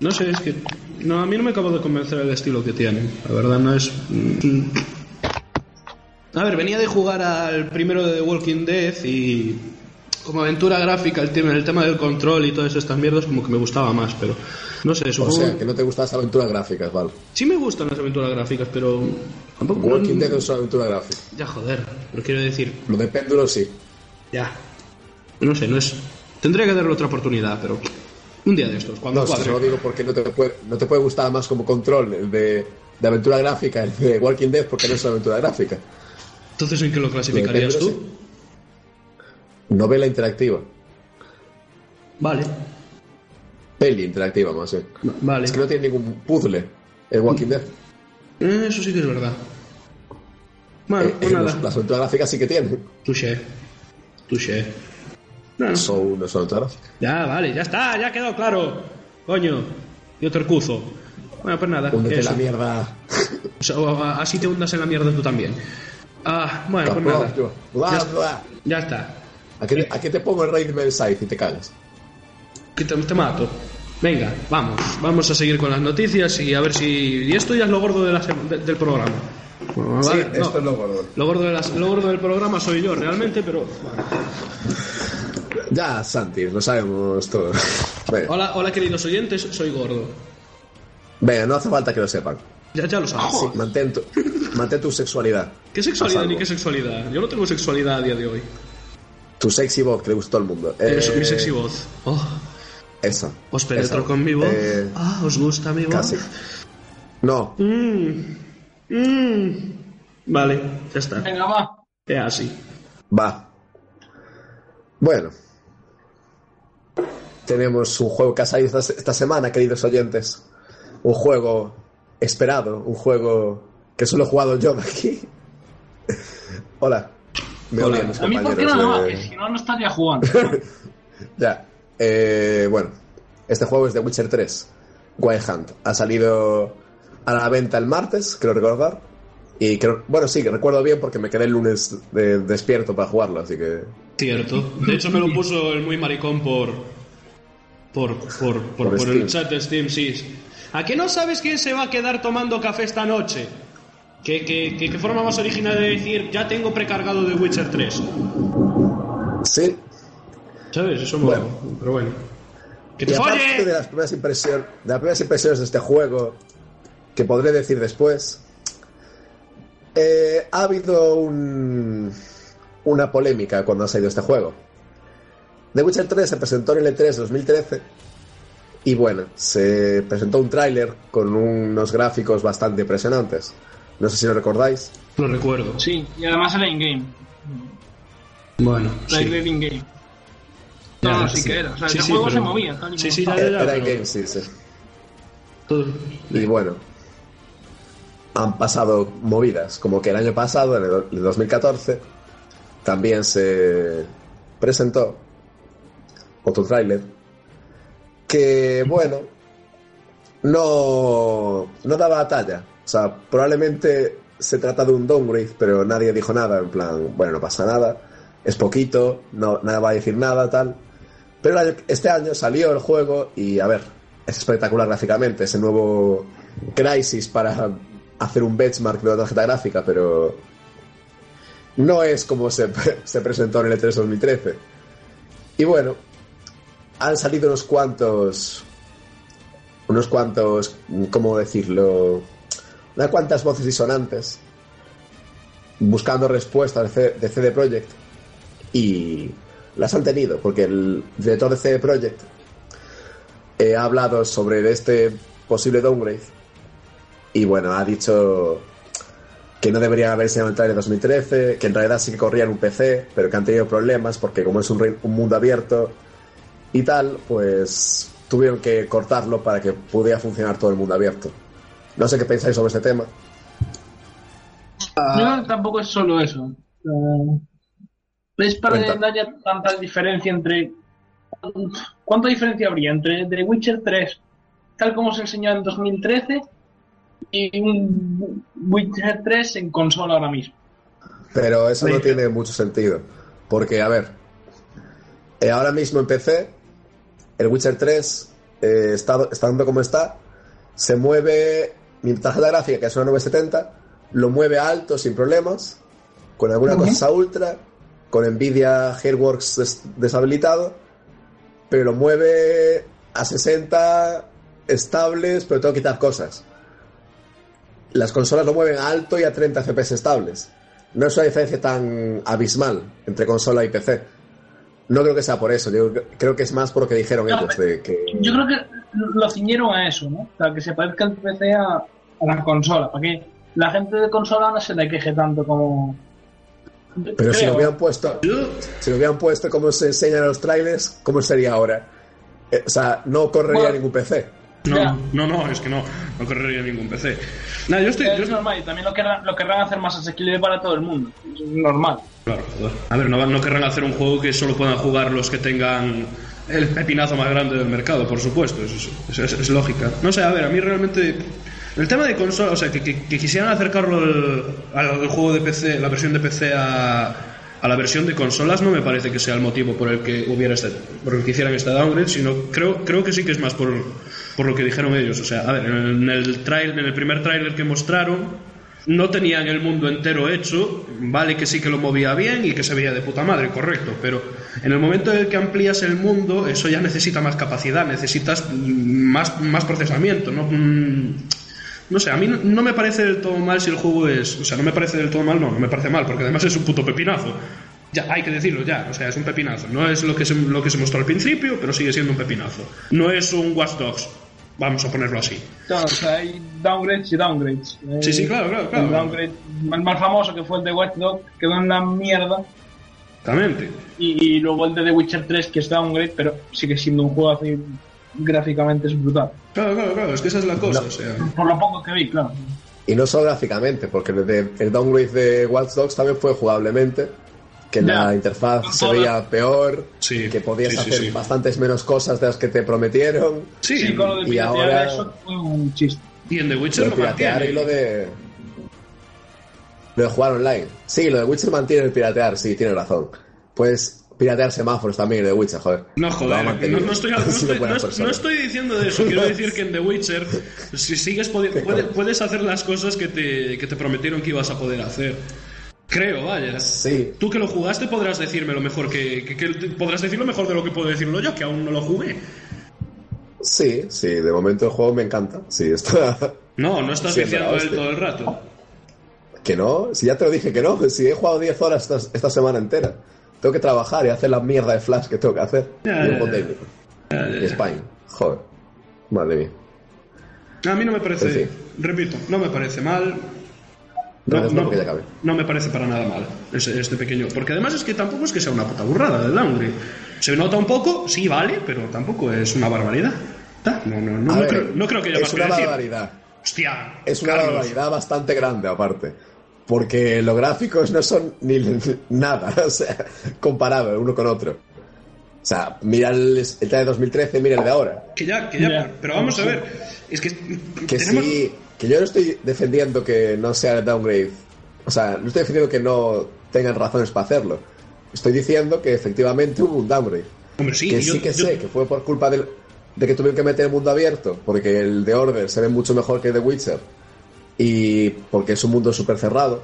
No sé, es que. No, a mí no me acabo de convencer el estilo que tienen. La verdad, no es. mm. A ver, venía de jugar al primero de The Walking Dead y. Como aventura gráfica, el tema, el tema del control y todas estas mierdas, como que me gustaba más, pero. No sé, O supongo. sea, que no te gustan las aventuras gráficas, ¿vale? Sí me gustan las aventuras gráficas, pero. Tampoco. Walking Dead no es una aventura gráfica. Ya, joder, pero quiero decir. Lo de péndulo sí. Ya. No sé, no es. Tendría que darle otra oportunidad, pero un día de estos, cuando No, si solo digo porque no te, puede, no te puede gustar más como control el de, de aventura gráfica, el de Walking Dead, porque no es una aventura gráfica. Entonces, ¿en qué lo clasificarías tú? Novela interactiva. Vale, Peli interactiva, más bien. vale. Es que no tiene ningún puzzle el Walking Dead. Eh, Eso sí que es verdad. Bueno, Eh, pues eh, nada. los- las aventuras gráficas sí que tienen. Touché. Touché. No. Son, son aventuras. Ya, vale, ya está, ya quedado claro. Coño, yo tercuzo. Bueno, pues nada. Húndete eso. la mierda. O sea, así te hundas en la mierda tú también. Ah, bueno, pues nada. Bla, Ya, bla. ya está. Aquí, te- aquí te pongo el Raid Side y te cagas. Que te, te mato. Venga, vamos. Vamos a seguir con las noticias y a ver si. Y esto ya es lo gordo de la de- del programa. Bueno, Sí, vale, esto no. es lo gordo. Lo gordo, de las- lo gordo del programa soy yo realmente, pero. Ya, Santi, lo sabemos todo. Venga, Hola, hola queridos oyentes, soy gordo. venga, no hace falta que lo sepan. Ya, ya lo sabes. Sí, mantén, tu, mantén tu sexualidad. ¿Qué sexualidad A ni qué sexualidad? Yo no tengo sexualidad a día de hoy. Tu sexy voz que le gustó al mundo. Eso, Eh, mi sexy voz. Oh, Esa. ¿Os penetro Esa. con mi voz? Eh, ah, ¿os gusta mi voz? casi. No, Mm. Vale, ya está. Venga, va. Es así. va. Bueno. Tenemos un juego que ha salido esta, esta semana, queridos oyentes. Un juego esperado, un juego que solo he jugado yo de aquí. Hola. Me Hola. odian mis A mí, ¿por qué no? de- Que si no, no estaría jugando. Ya. Eh, bueno, este juego es de Witcher 3, Wild Hunt. Ha salido a la venta el martes, creo recordar. Y creo, bueno, sí, que recuerdo bien porque me quedé el lunes de- despierto para jugarlo, así que. Cierto. De hecho, me lo puso el muy maricón por. Por, por, por, Por por el chat de Steam, sí. ¿A qué no sabes quién se va a quedar tomando café esta noche? ¿Qué, qué, qué- qué forma más original de decir ya tengo precargado de Witcher 3? Sí. ¿Sabes? Eso mola. Bueno. Pero bueno. ¡Que Y te aparte de folle! las primeras impresiones, de las primeras impresiones de este juego, que podré decir después, eh, ha habido un- una polémica cuando ha salido este juego. The Witcher 3 se presentó en el E3 2013 y bueno, se presentó un tráiler con unos gráficos bastante impresionantes. No sé si lo recordáis. Lo recuerdo. Sí, y además era in-game. Bueno, Trailer in-game. No, sí sí. que era. O sea, Sí, el sí, juego pero- se movía. Tal y Sí, sí, ya. Era pero- in-game, sí, sí. Todo- Y bueno, han pasado movidas, como que el año pasado, en el 2014, también se presentó otro tráiler que, bueno, no, no daba talla. O sea, probablemente se trata de un downgrade, pero nadie dijo nada, en plan, bueno, no pasa nada, es poquito, no, nada va a decir nada, tal. Pero este año salió el juego y, a ver, es espectacular gráficamente, ese nuevo Crisis para hacer un benchmark de la tarjeta gráfica, pero no es como se, se presentó en el E3 2013. Y bueno, han salido unos cuantos, unos cuantos, ¿cómo decirlo? Unas cuantas voces disonantes buscando respuestas de CD Projekt y las han tenido, porque el director de CD Projekt eh, ha hablado sobre este posible downgrade y bueno, ha dicho que no deberían haberse llamado en 2013, que en realidad sí que corrían un PC, pero que han tenido problemas porque como es un mundo abierto y tal, pues tuvieron que cortarlo para que pudiera funcionar todo el mundo abierto. No sé qué pensáis sobre este tema. Que tampoco es solo eso. Es para Cuenta. no haya tanta diferencia entre. ¿Cuánta diferencia habría entre The Witcher 3, tal como se enseñó en 2013, y un Witcher 3 en consola ahora mismo? Pero eso no tiene mucho sentido. Porque, a ver, eh, ahora mismo en PC, el Witcher 3, eh, está, estando como está, se mueve, mi tarjeta gráfica, que es una 970, lo mueve a alto sin problemas, con alguna Ujú. cosa a ultra, con Nvidia Hairworks des- deshabilitado, pero lo mueve a 60 estables, pero tengo que quitar cosas. Las consolas lo mueven a alto y a 30 FPS estables. No es una diferencia tan abismal entre consola y PC. No creo que sea por eso, yo creo que es más por lo que dijeron No, ellos. De que... Yo creo que lo ciñeron a eso, ¿no? O sea, que se parezca el PC a, a la consola, para que la gente de consola no se le queje tanto como... Pero si lo hubieran puesto, si lo hubieran puesto como se enseñan en los trailers, ¿cómo sería ahora? Eh, o sea, no correría Bueno. ningún PC. No, Ya. no, no, es que no, no correría ningún PC. Nada, yo estoy. yo Es estoy- normal, y también lo querrán, lo querrán hacer más asequible para todo el mundo. Es normal. Claro, joder. A ver, no, no querrán hacer un juego que solo puedan jugar los que tengan el pepinazo más grande del mercado, por supuesto, es, es- lógica. No sé, a ver, a mí realmente. El tema de consola, o sea, que, quisieran acercarlo al, juego de PC, la versión de PC a, la versión de consolas, no me parece que sea el motivo por el que hubiera este, por el que hicieran este downgrade, sino creo, creo que sí que es más por, por lo que dijeron ellos. O sea, a ver, en el, trail, en el primer tráiler que mostraron, no tenían el mundo entero hecho, vale que sí que lo movía bien y que se veía de puta madre, correcto, pero en el momento en el que amplías el mundo, eso ya necesita más capacidad, necesitas más, más procesamiento, ¿no? Mm, No sé, a mí no, no me parece del todo mal si el juego es... O sea, no me parece del todo mal, no, no me parece mal, porque además es un puto pepinazo. Ya, hay que decirlo ya, o sea, es un pepinazo. No es lo que se, lo que se mostró al principio, pero sigue siendo un pepinazo. No es un Watch Dogs, vamos a ponerlo así. Claro, o sea, hay downgrades y downgrades. Sí, sí, claro, claro, claro. El downgrade el más famoso, que fue el de Watch Dogs, quedó en la mierda. Exactamente. Y, y luego el de The Witcher 3, que es downgrade, pero sigue siendo un juego así gráficamente es brutal. Claro, claro, claro, es que esa es la cosa, o sea... Por lo poco que vi, claro. Y no solo gráficamente, porque el, de- el downgrade de Watch Dogs también fue jugablemente, que la interfaz se veía peor, Sí, que podías sí, hacer sí. bastantes menos cosas de las que te prometieron. Sí, Sí, con lo de y ahora- eso fue un chiste. y en The Lo Witcher lo, mantiene. y lo de. Lo de jugar online. Sí, lo de Witcher mantiene el piratear, sí, tiene razón. Puedes piratear semáforos también de Witcher, joder. No, joder, no, no estoy, no, no- diciendo de eso. Quiero decir que en The Witcher, si sigues puede- puedes hacer las cosas que te, que te prometieron que ibas a poder hacer. Creo, vaya. Sí, Tú que lo jugaste podrás decirme lo mejor que, que- que- podrás decir lo mejor de lo que puedo decirlo yo, que aún no lo jugué. sí, sí, de momento el juego me encanta. Sí, está. No, no estás diciendo él todo el rato. Que no, si ya te lo dije que no, si he jugado 10 horas esta, esta semana entera. Tengo que trabajar y hacer la mierda de Flash que tengo que hacer. Ya, y un Spine, joder. Madre mía. A mí no me parece, repito, no me parece mal. No, me parece para nada mal este, este pequeño. Porque además es que tampoco es que sea una puta burrada de downgrade. Se nota un poco, sí, vale, pero tampoco es una barbaridad. No, no, no, creo, creo que haya más es que una decir. barbaridad. Hostia, Es una Carlos. barbaridad bastante grande, aparte. Porque los gráficos no son ni nada, o sea, comparado uno con otro. O sea, mira el, el de 2013, mira el de ahora. Que ya, que ya, pero vamos a ver. Es que, Que tenemos- sí, que yo no estoy defendiendo que no sea el downgrade. O sea, no estoy defendiendo que no tengan razones para hacerlo. Estoy diciendo que efectivamente hubo un downgrade. Hombre, sí, que yo- sí que yo- sé que fue por culpa del- de que tuvieron que meter el mundo abierto, porque el de Order se ve mucho mejor que The Witcher, y porque es un mundo súper cerrado,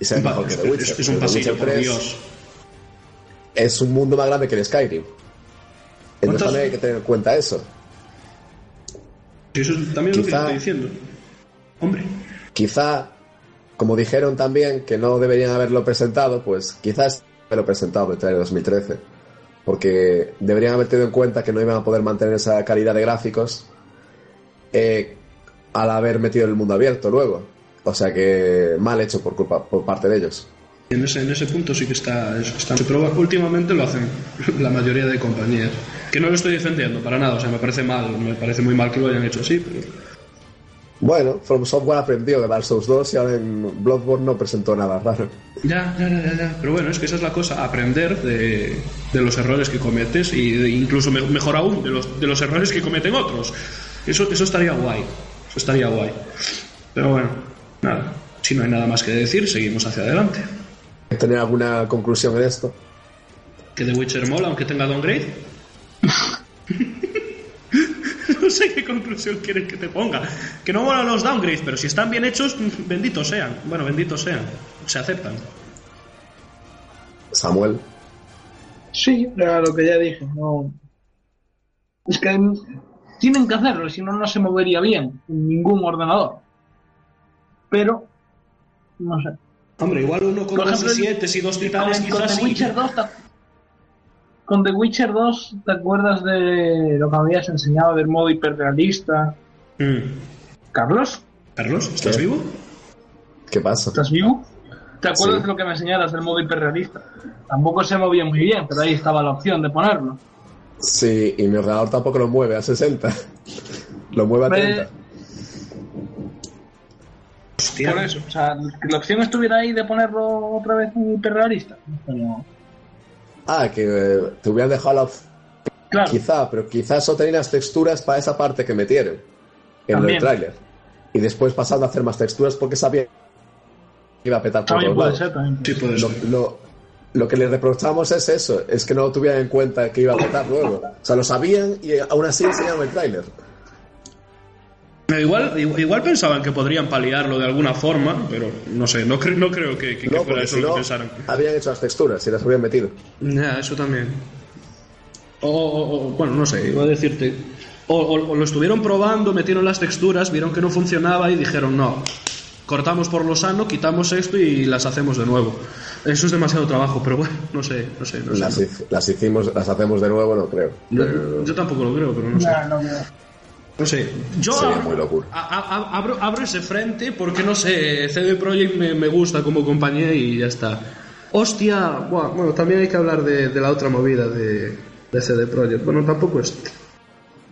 y se mejor que es, The Witcher. es- es un pasillo, por 3 Dios. Es un mundo más grande que el Skyrim. Entonces ¿Cuántas- también hay que tener en cuenta eso. Eso es también lo que Quizá- estoy diciendo. Hombre, Quizá, como dijeron también que no deberían haberlo presentado, pues quizás haberlo presentado en el trailer 2013. Porque deberían haber tenido en cuenta que no iban a poder mantener esa calidad de gráficos eh, al haber metido el mundo abierto luego. O sea que mal hecho por culpa por parte de ellos. en ese, en ese punto sí que está, está pero últimamente lo hacen la mayoría de compañías. Que no lo estoy defendiendo para nada, o sea, me parece mal, me parece muy mal que lo hayan hecho así, pero Bueno, From Software aprendió de Dark Souls 2 y ahora en Bloodborne no presentó nada raro. Ya, ya, ya, ya. Pero bueno, es que esa es la cosa, aprender de, de los errores que cometes y de- incluso me- mejor aún de los, de los errores que cometen otros. Eso, eso estaría guay. Eso estaría guay. Pero bueno, nada. Si no hay nada más que decir, seguimos hacia adelante. ¿Tener alguna conclusión en esto? Que The Witcher mola, aunque tenga downgrade. no sé qué conclusión quieres que te ponga. Que no molan los downgrades, pero si están bien hechos, benditos sean. Bueno, benditos sean. Se aceptan. Samuel. Sí, lo que ya dije. No... Es que tienen que hacerlo, si no, no se movería bien en ningún ordenador. Pero, no sé. Hombre, igual uno con Por ejemplo, i7 y dos titanes Con quizás The sí. Witcher 2 ta- con The Witcher 2, ¿te acuerdas de lo que me habías enseñado del modo hiperrealista? Mm. Carlos, Carlos, ¿estás ¿Qué? vivo? ¿Qué pasa? ¿estás vivo? ¿Te acuerdas Sí. de lo que me enseñaras del modo hiperrealista? Tampoco se movía muy bien, pero ahí estaba la opción de ponerlo. Sí, y mi ordenador tampoco lo mueve a 60. Lo mueve a Ve- 30. Hostia. Por eso, o sea, que la opción estuviera ahí de ponerlo otra vez en hiperrealista. Pero, Ah, que eh, te hubieran dejado la opción. claro, Quizá, pero quizás solo tenían las texturas para esa parte que metieron en También. el tráiler. Y después pasando a hacer más texturas porque sabía que iba a petar por todos puede lados. ser. También. Sí, puede Lo, ser. lo- lo que le reprochamos es eso, es que no lo tuvieran en cuenta que iba a petar luego. O sea, lo sabían y aún así enseñaron el tráiler. Igual, igual, igual pensaban que podrían paliarlo de alguna forma, pero no sé, no, cre- no creo que, que- que No, fuera eso si lo que pensaran. habían hecho las texturas y las habían metido. Ya, eso también. O, o- o- bueno, no sé, iba a decirte. O, o- o lo estuvieron probando, metieron las texturas, vieron que no funcionaba y dijeron, no, cortamos por lo sano, quitamos esto y las hacemos de nuevo. Eso es demasiado trabajo, pero bueno, no sé, no sé, no sé. Las, hic- las hicimos, las hacemos de nuevo, no creo. Yo, Pero yo tampoco lo creo, pero no sé. No sé. Yo sería abro, muy locura. a- a- abro, abro ese frente porque no sé, CD Projekt me, me gusta como compañía y ya está. Hostia, buah, bueno, también hay que hablar de, de la otra movida de, de CD Projekt. Bueno, tampoco es.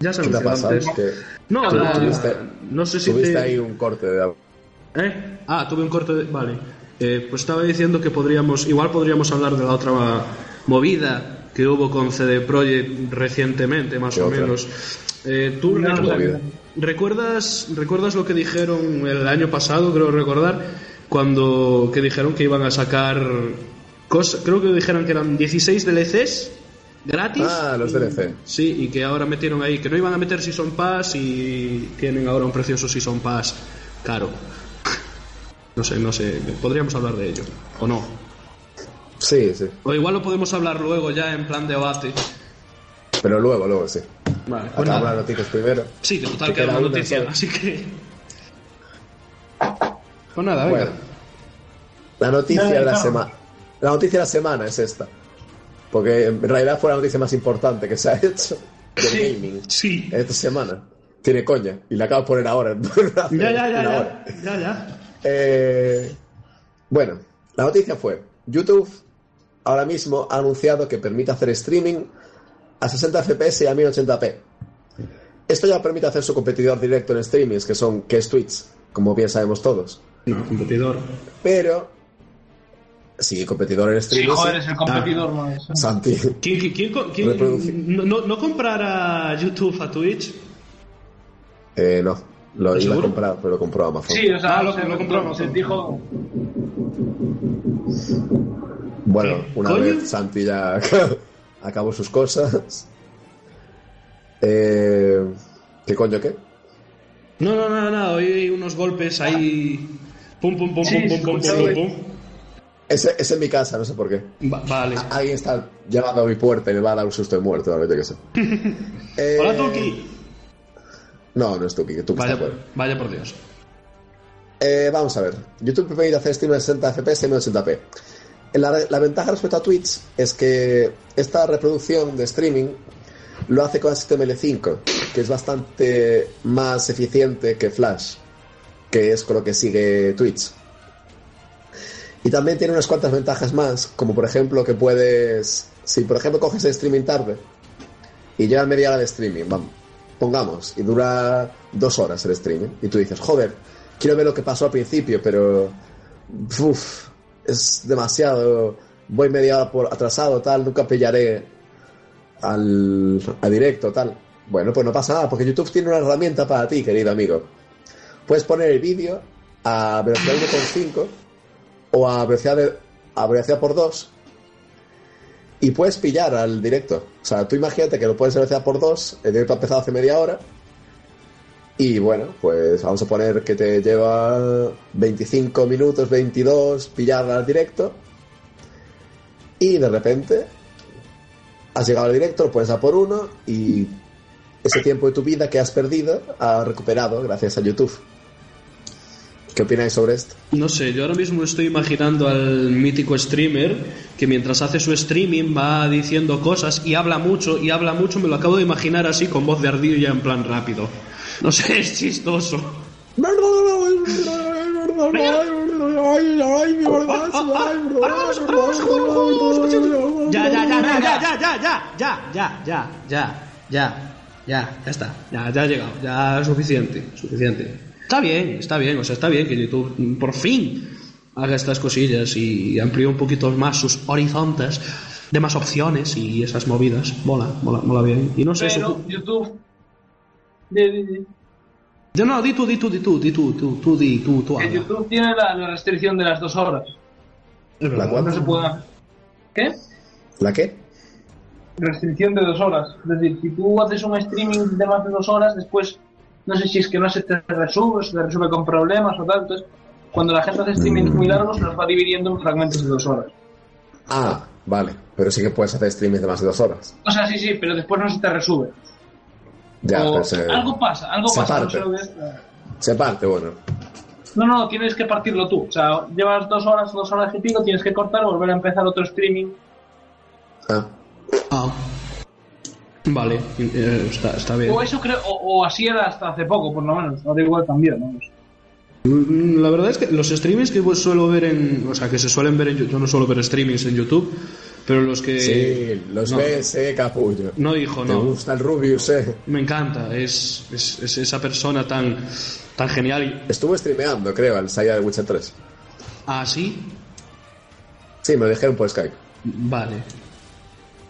Ya se ¿Qué te ha anunció pasado? antes. Es que No, Tú la- tuviste- no sé si tuviste te... ahí un corte de... ¿Eh? Ah, tuve un corte de... Vale. Eh, pues estaba diciendo que podríamos... Igual podríamos hablar de la otra movida que hubo con CD Projekt recientemente, más ¿Qué o otra? menos. Eh, ¿Tú No, recuerdas, recuerdas lo que dijeron el año pasado, creo recordar, cuando que dijeron que iban a sacar... Cosas, creo que dijeron que eran 16 DLCs gratis. Ah, los DLC. Sí, y que ahora metieron ahí, que no iban a meter Season Pass y tienen ahora un precioso Season Pass caro. No sé, no sé, podríamos hablar de ello, o no. Sí, sí. O igual lo podemos hablar luego ya en plan debate. Pero luego, luego, sí. Vale, pues Acabamos las noticias primero. Sí, que total queda una noticia, así que... Pues nada, venga. Bueno, la noticia de la semana. La noticia de la semana es esta. Porque en realidad fue la noticia más importante que se ha hecho del Sí. gaming Sí. esta semana. Tiene coña. Y la acabo de poner ahora. Ya, ya, ya, ya, ya, ya. Eh, bueno, la noticia fue: YouTube ahora mismo ha anunciado que permite hacer streaming a 60 FPS y a 1080p. Esto ya permite hacer su competidor directo en streamings, que son que es Twitch, como bien sabemos todos. No, competidor. Pero sí, competidor en Sí, streaming. joder, sí. es el competidor más. Santi. ¿Quién, quién, no, no, no comprará YouTube a Twitch? Eh, no, lo iba a ¿Seguro? comprar, pero lo compró Amazon. Sí, o sea, Ah, lo- lo compró se Amazon. dijo. Bueno, ¿Qué una coño? vez Santi ya acabó sus cosas. Eh, ¿Qué coño qué? No, no, no, no, hoy hay unos golpes ahí. Pum, pum, pum, Sí, pum, pum, pum, pum, pum. Es, es en mi casa, no sé por qué. Va- vale. Alguien está llamando a mi puerta y me va a dar un susto de muerte, ahora yo qué sé. Eh, Hola, Tuki. No, no es Tuki, Tuki Vaya, está vaya por Dios. Eh, vamos a ver. YouTube permite hacer stream en 60 FPS y 1080p. La, la ventaja respecto a Twitch es que esta reproducción de streaming lo hace con HTML5, que es bastante más eficiente que Flash, que es con lo que sigue Twitch. Y también tiene unas cuantas ventajas más, como por ejemplo que puedes, si por ejemplo coges el streaming tarde y lleva media hora de streaming, vamos, pongamos, y dura dos horas el streaming, y tú dices, joder, quiero ver lo que pasó al principio, pero uf, es demasiado, voy media hora por atrasado, tal, nunca pillaré al, a directo, tal. Bueno, pues no pasa nada, porque YouTube tiene una herramienta para ti, querido amigo. Puedes poner el vídeo a velocidad 1.5 o a velocidad, de- a velocidad por 2 y puedes pillar al directo. O sea, tú imagínate que lo puedes velocidad por 2, el directo ha empezado hace media hora y bueno, pues vamos a poner que te lleva 25 minutos, 22, pillar al directo. Y de repente has llegado al directo, lo pones a por uno y ese tiempo de tu vida que has perdido ha recuperado gracias a YouTube. ¿Qué opináis sobre esto? No sé, yo ahora mismo estoy imaginando al mítico streamer que mientras hace su streaming va diciendo cosas y habla mucho y habla mucho, me lo acabo de imaginar así con voz de ardilla en plan rápido. No sé, es chistoso. Ya, ya, ya, ya, ya, ya, ya, ya, ya, ya, ya, ya, ya, ya, ya está, ya, ya ha llegado, ya es suficiente, suficiente. Está bien, está bien, o sea, está bien que YouTube por fin haga estas cosillas y amplíe un poquito más sus horizontes de más opciones y esas movidas. Mola, mola, mola bien. Y no sé, Pero eso... YouTube. Yo no, di tú, di tú, di tú, di tú, tú, tú, di tú, tú. YouTube tiene la, la restricción de las dos horas. Es ¿La verdad. cuál? No se puede. ¿Qué? ¿La qué? Restricción de dos horas. Es decir, si tú haces un streaming de más de dos horas, después no sé si es que no se te resube, se te resube con problemas o tal. Entonces, cuando la gente hace streamings muy largos, los va dividiendo en fragmentos de dos horas. Ah, vale. Pero sí que puedes hacer streaming de más de dos horas. O sea, sí, sí, pero después no se te resube. Ya, O pero se, Algo pasa, algo se pasa. No, parte. sé se parte, bueno. no, no, tienes que partirlo tú. O sea, llevas dos horas, dos horas y pico, tienes que cortar, volver a empezar otro streaming. Ah, Ah. Vale, eh, está, está bien. O eso creo, o, o así era hasta hace poco, por lo menos. Ahora igual también, ¿no? Mm, La verdad es que los streamings que pues suelo ver en. O sea, que se suelen ver en YouTube. Yo no suelo ver streamings en YouTube, pero los que. sí, los no, ves, eh, capullo. No, hijo, Te no. gusta el Rubius, eh. Me encanta. Es, es, es esa persona tan, tan genial. y- Estuvo streameando, creo, el Saya de Witcher 3. Ah, sí. Sí, me lo dijeron por Skype. Vale.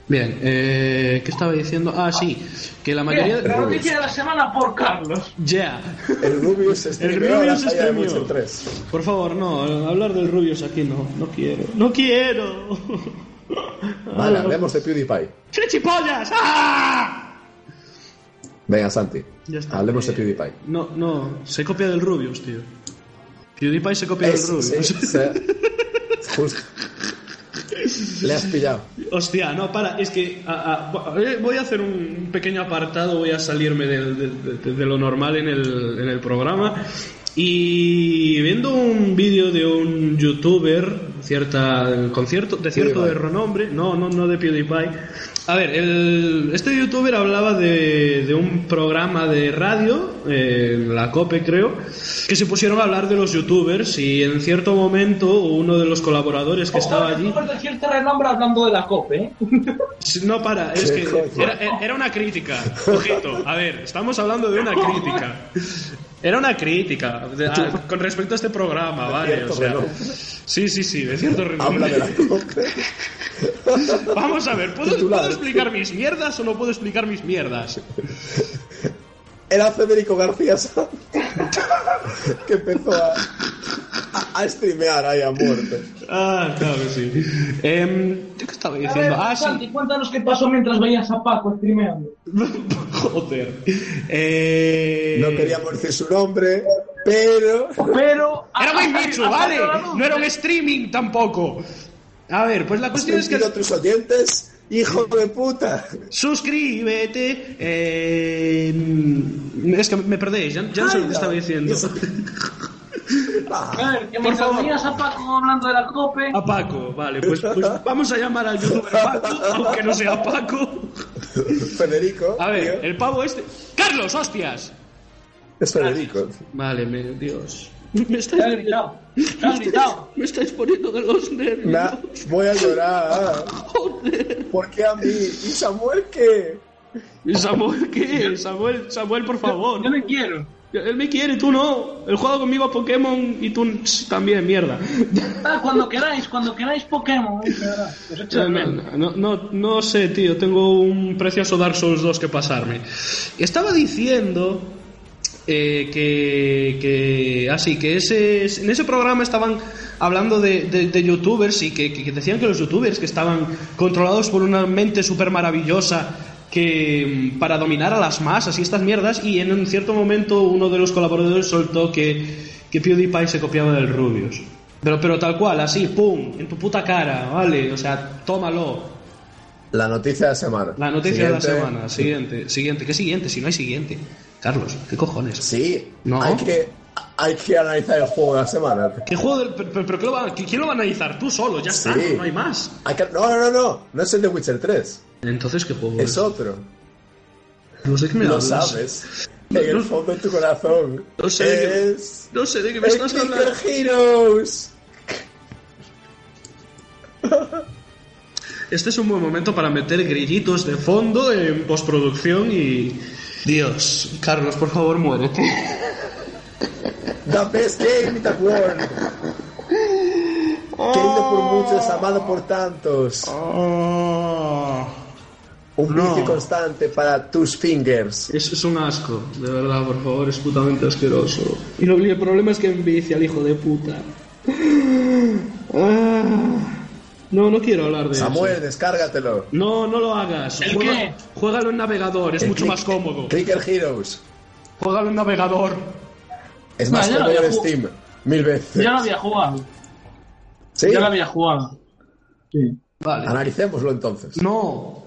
Bien, eh, ¿qué estaba diciendo? Ah, sí, que la mayoría Bien, la de... noticia de la semana por Carlos. Ya. El Rubius Rubius de streameó. Witcher 3. Por favor, no, hablar del Rubius aquí no, no quiero. ¡No quiero! Vale, hablemos de PewDiePie. ¡Chipollas! ¡Ah! Venga, Santi. Ya está. Hablemos de Eh, PewDiePie. No, no, se copia del Rubius, tío. PewDiePie se copia Es- del Rubius. sí, se- justo. Le has pillado. Hostia, no, para, es que a- a- eh, voy a hacer un pequeño apartado, voy a salirme del- de, de lo normal en el, en el programa. Y viendo un vídeo de un youtuber cierta, con cierto, de cierto de renombre, no, no, no de PewDiePie. A ver, el- este youtuber hablaba de, de un programa de radio, eh, la COPE creo, que se pusieron a hablar de los youtubers y en cierto momento uno de los colaboradores que estaba allí... De cierto renombre hablando de la COPE, ¿eh? No para, es que era, era una crítica. Ojito, a ver, estamos hablando de una crítica. Era una crítica de- a- con respecto a este programa, ¿vale? O sea, sí, sí, sí, de cierto Habla renombre. de la COPE. Vamos a ver, ¿puedo, Titular. ¿puedo explicar mis mierdas o no puedo explicar mis mierdas? Era Federico García Sanz que empezó a, a, a streamear ahí a muerte. Ah, claro que sí. ¿Yo qué estaba diciendo? A ver, Ah, Santi, sí. cuéntanos qué pasó mientras veías a Paco streameando. Joder. Eh... No queríamos decir su nombre, pero Pero... Era muy ah, ¿vale? No era un streaming tampoco. A ver, pues la cuestión es que... mentido a tus oyentes, hijo de puta. Suscríbete. eh, es que me perdéis, ya, ya no sé lo que estaba diciendo. A ver, que Por mientras favor. a Paco hablando de la COPE... A Paco, vale, pues, pues vamos a llamar al youtuber Paco, aunque no sea Paco. Federico. A ver, tío, el pavo este. ¡Carlos, hostias! es Federico. Vale, me, Dios. Me Te estáis, has gritado. Te has gritado. me estáis poniendo de los nervios. Nah, voy a llorar. Joder. ¿Por qué a mí? ¿Y Samuel qué? ¿Y Samuel qué? Samuel, Samuel, por favor. Yo le quiero. Él me quiere, tú no. Él juega conmigo a Pokémon y tú también, mierda. Ah, cuando queráis, cuando queráis Pokémon. ¿eh? Menos. no, no, no sé, tío. Tengo un precioso Dark Souls 2 que pasarme. Estaba diciendo eh, que, que. Así, que ese, en ese programa estaban hablando de, de- de youtubers y que, que decían que los youtubers que estaban controlados por una mente súper maravillosa que mm, para dominar a las masas y estas mierdas y en un cierto momento uno de los colaboradores soltó que, que PewDiePie se copiaba del Rubius. Pero, pero tal cual, así, pum, en tu puta cara, ¿vale? O sea, tómalo. La noticia de la semana. La noticia de la Siguiente. semana, siguiente, siguiente. ¿Qué siguiente? Si no hay siguiente. Carlos, ¿qué cojones? Sí, No. hay que hay que analizar el juego de la semana. ¿Qué juego del- pero, pero- pero ¿qué lo va- ¿qui- ¿quién lo va a analizar? Tú solo, ya está, Sí. no hay más. Hay que- No, no, no, no. No es el de Witcher 3. Entonces, ¿qué juego es? Es otro. No sé qué me Lo hablas. sabes. En el fondo de tu corazón. No sé Es. No sé de qué me estás hablando. Heroes. Este es un buen momento para meter grillitos de fondo en postproducción y... Dios, Carlos, por favor, muérete. The best game in the world. Querido por muchos, amado por tantos. Un No. vicio constante para tus fingers. Es, es un asco, de verdad, por favor, es putamente asqueroso. Y lo- y el problema es que envicia al hijo de puta. Ah. No, no quiero hablar de Samuel, eso. descárgatelo. No, no lo hagas. ¿El Juega- qué? Juégalo en navegador, es El mucho click- más cómodo. Clicker Heroes. Juégalo en navegador. Es más lo cómodo había en Steam. Mil veces. Ya lo había jugado. ¿Sí? Ya lo había jugado. Sí. Vale. Analicémoslo entonces. No,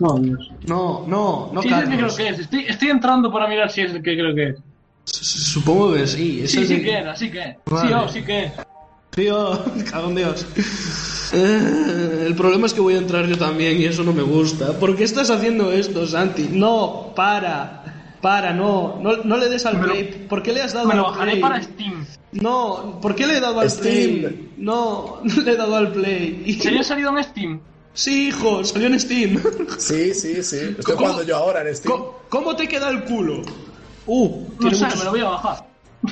No, Dios. no, no, no, Sí, es el que creo Carlos. que es. Estoy, estoy entrando para mirar si es el que creo que es. Supongo que sí. es Sí, sí que era, sí que es. Vale. Sí, oh, sí que es. Tío, cago en Dios. Eh, el problema es que voy a entrar yo también y eso no me gusta. ¿Por qué estás haciendo esto, Santi? No, para. Para, no. No, no le des al lo- play. ¿Por qué le has dado Me lo al bajaré play? para Steam. No, ¿por qué le he dado al Steam. play? No, no le he dado al play. Y- ¿Se había salido en Steam? Sí, hijo, salió en Steam. Sí, sí, sí. Estoy jugando yo ahora en Steam. ¿Cómo, cómo te queda el culo? Uh, No sé, muchos- me lo voy a bajar.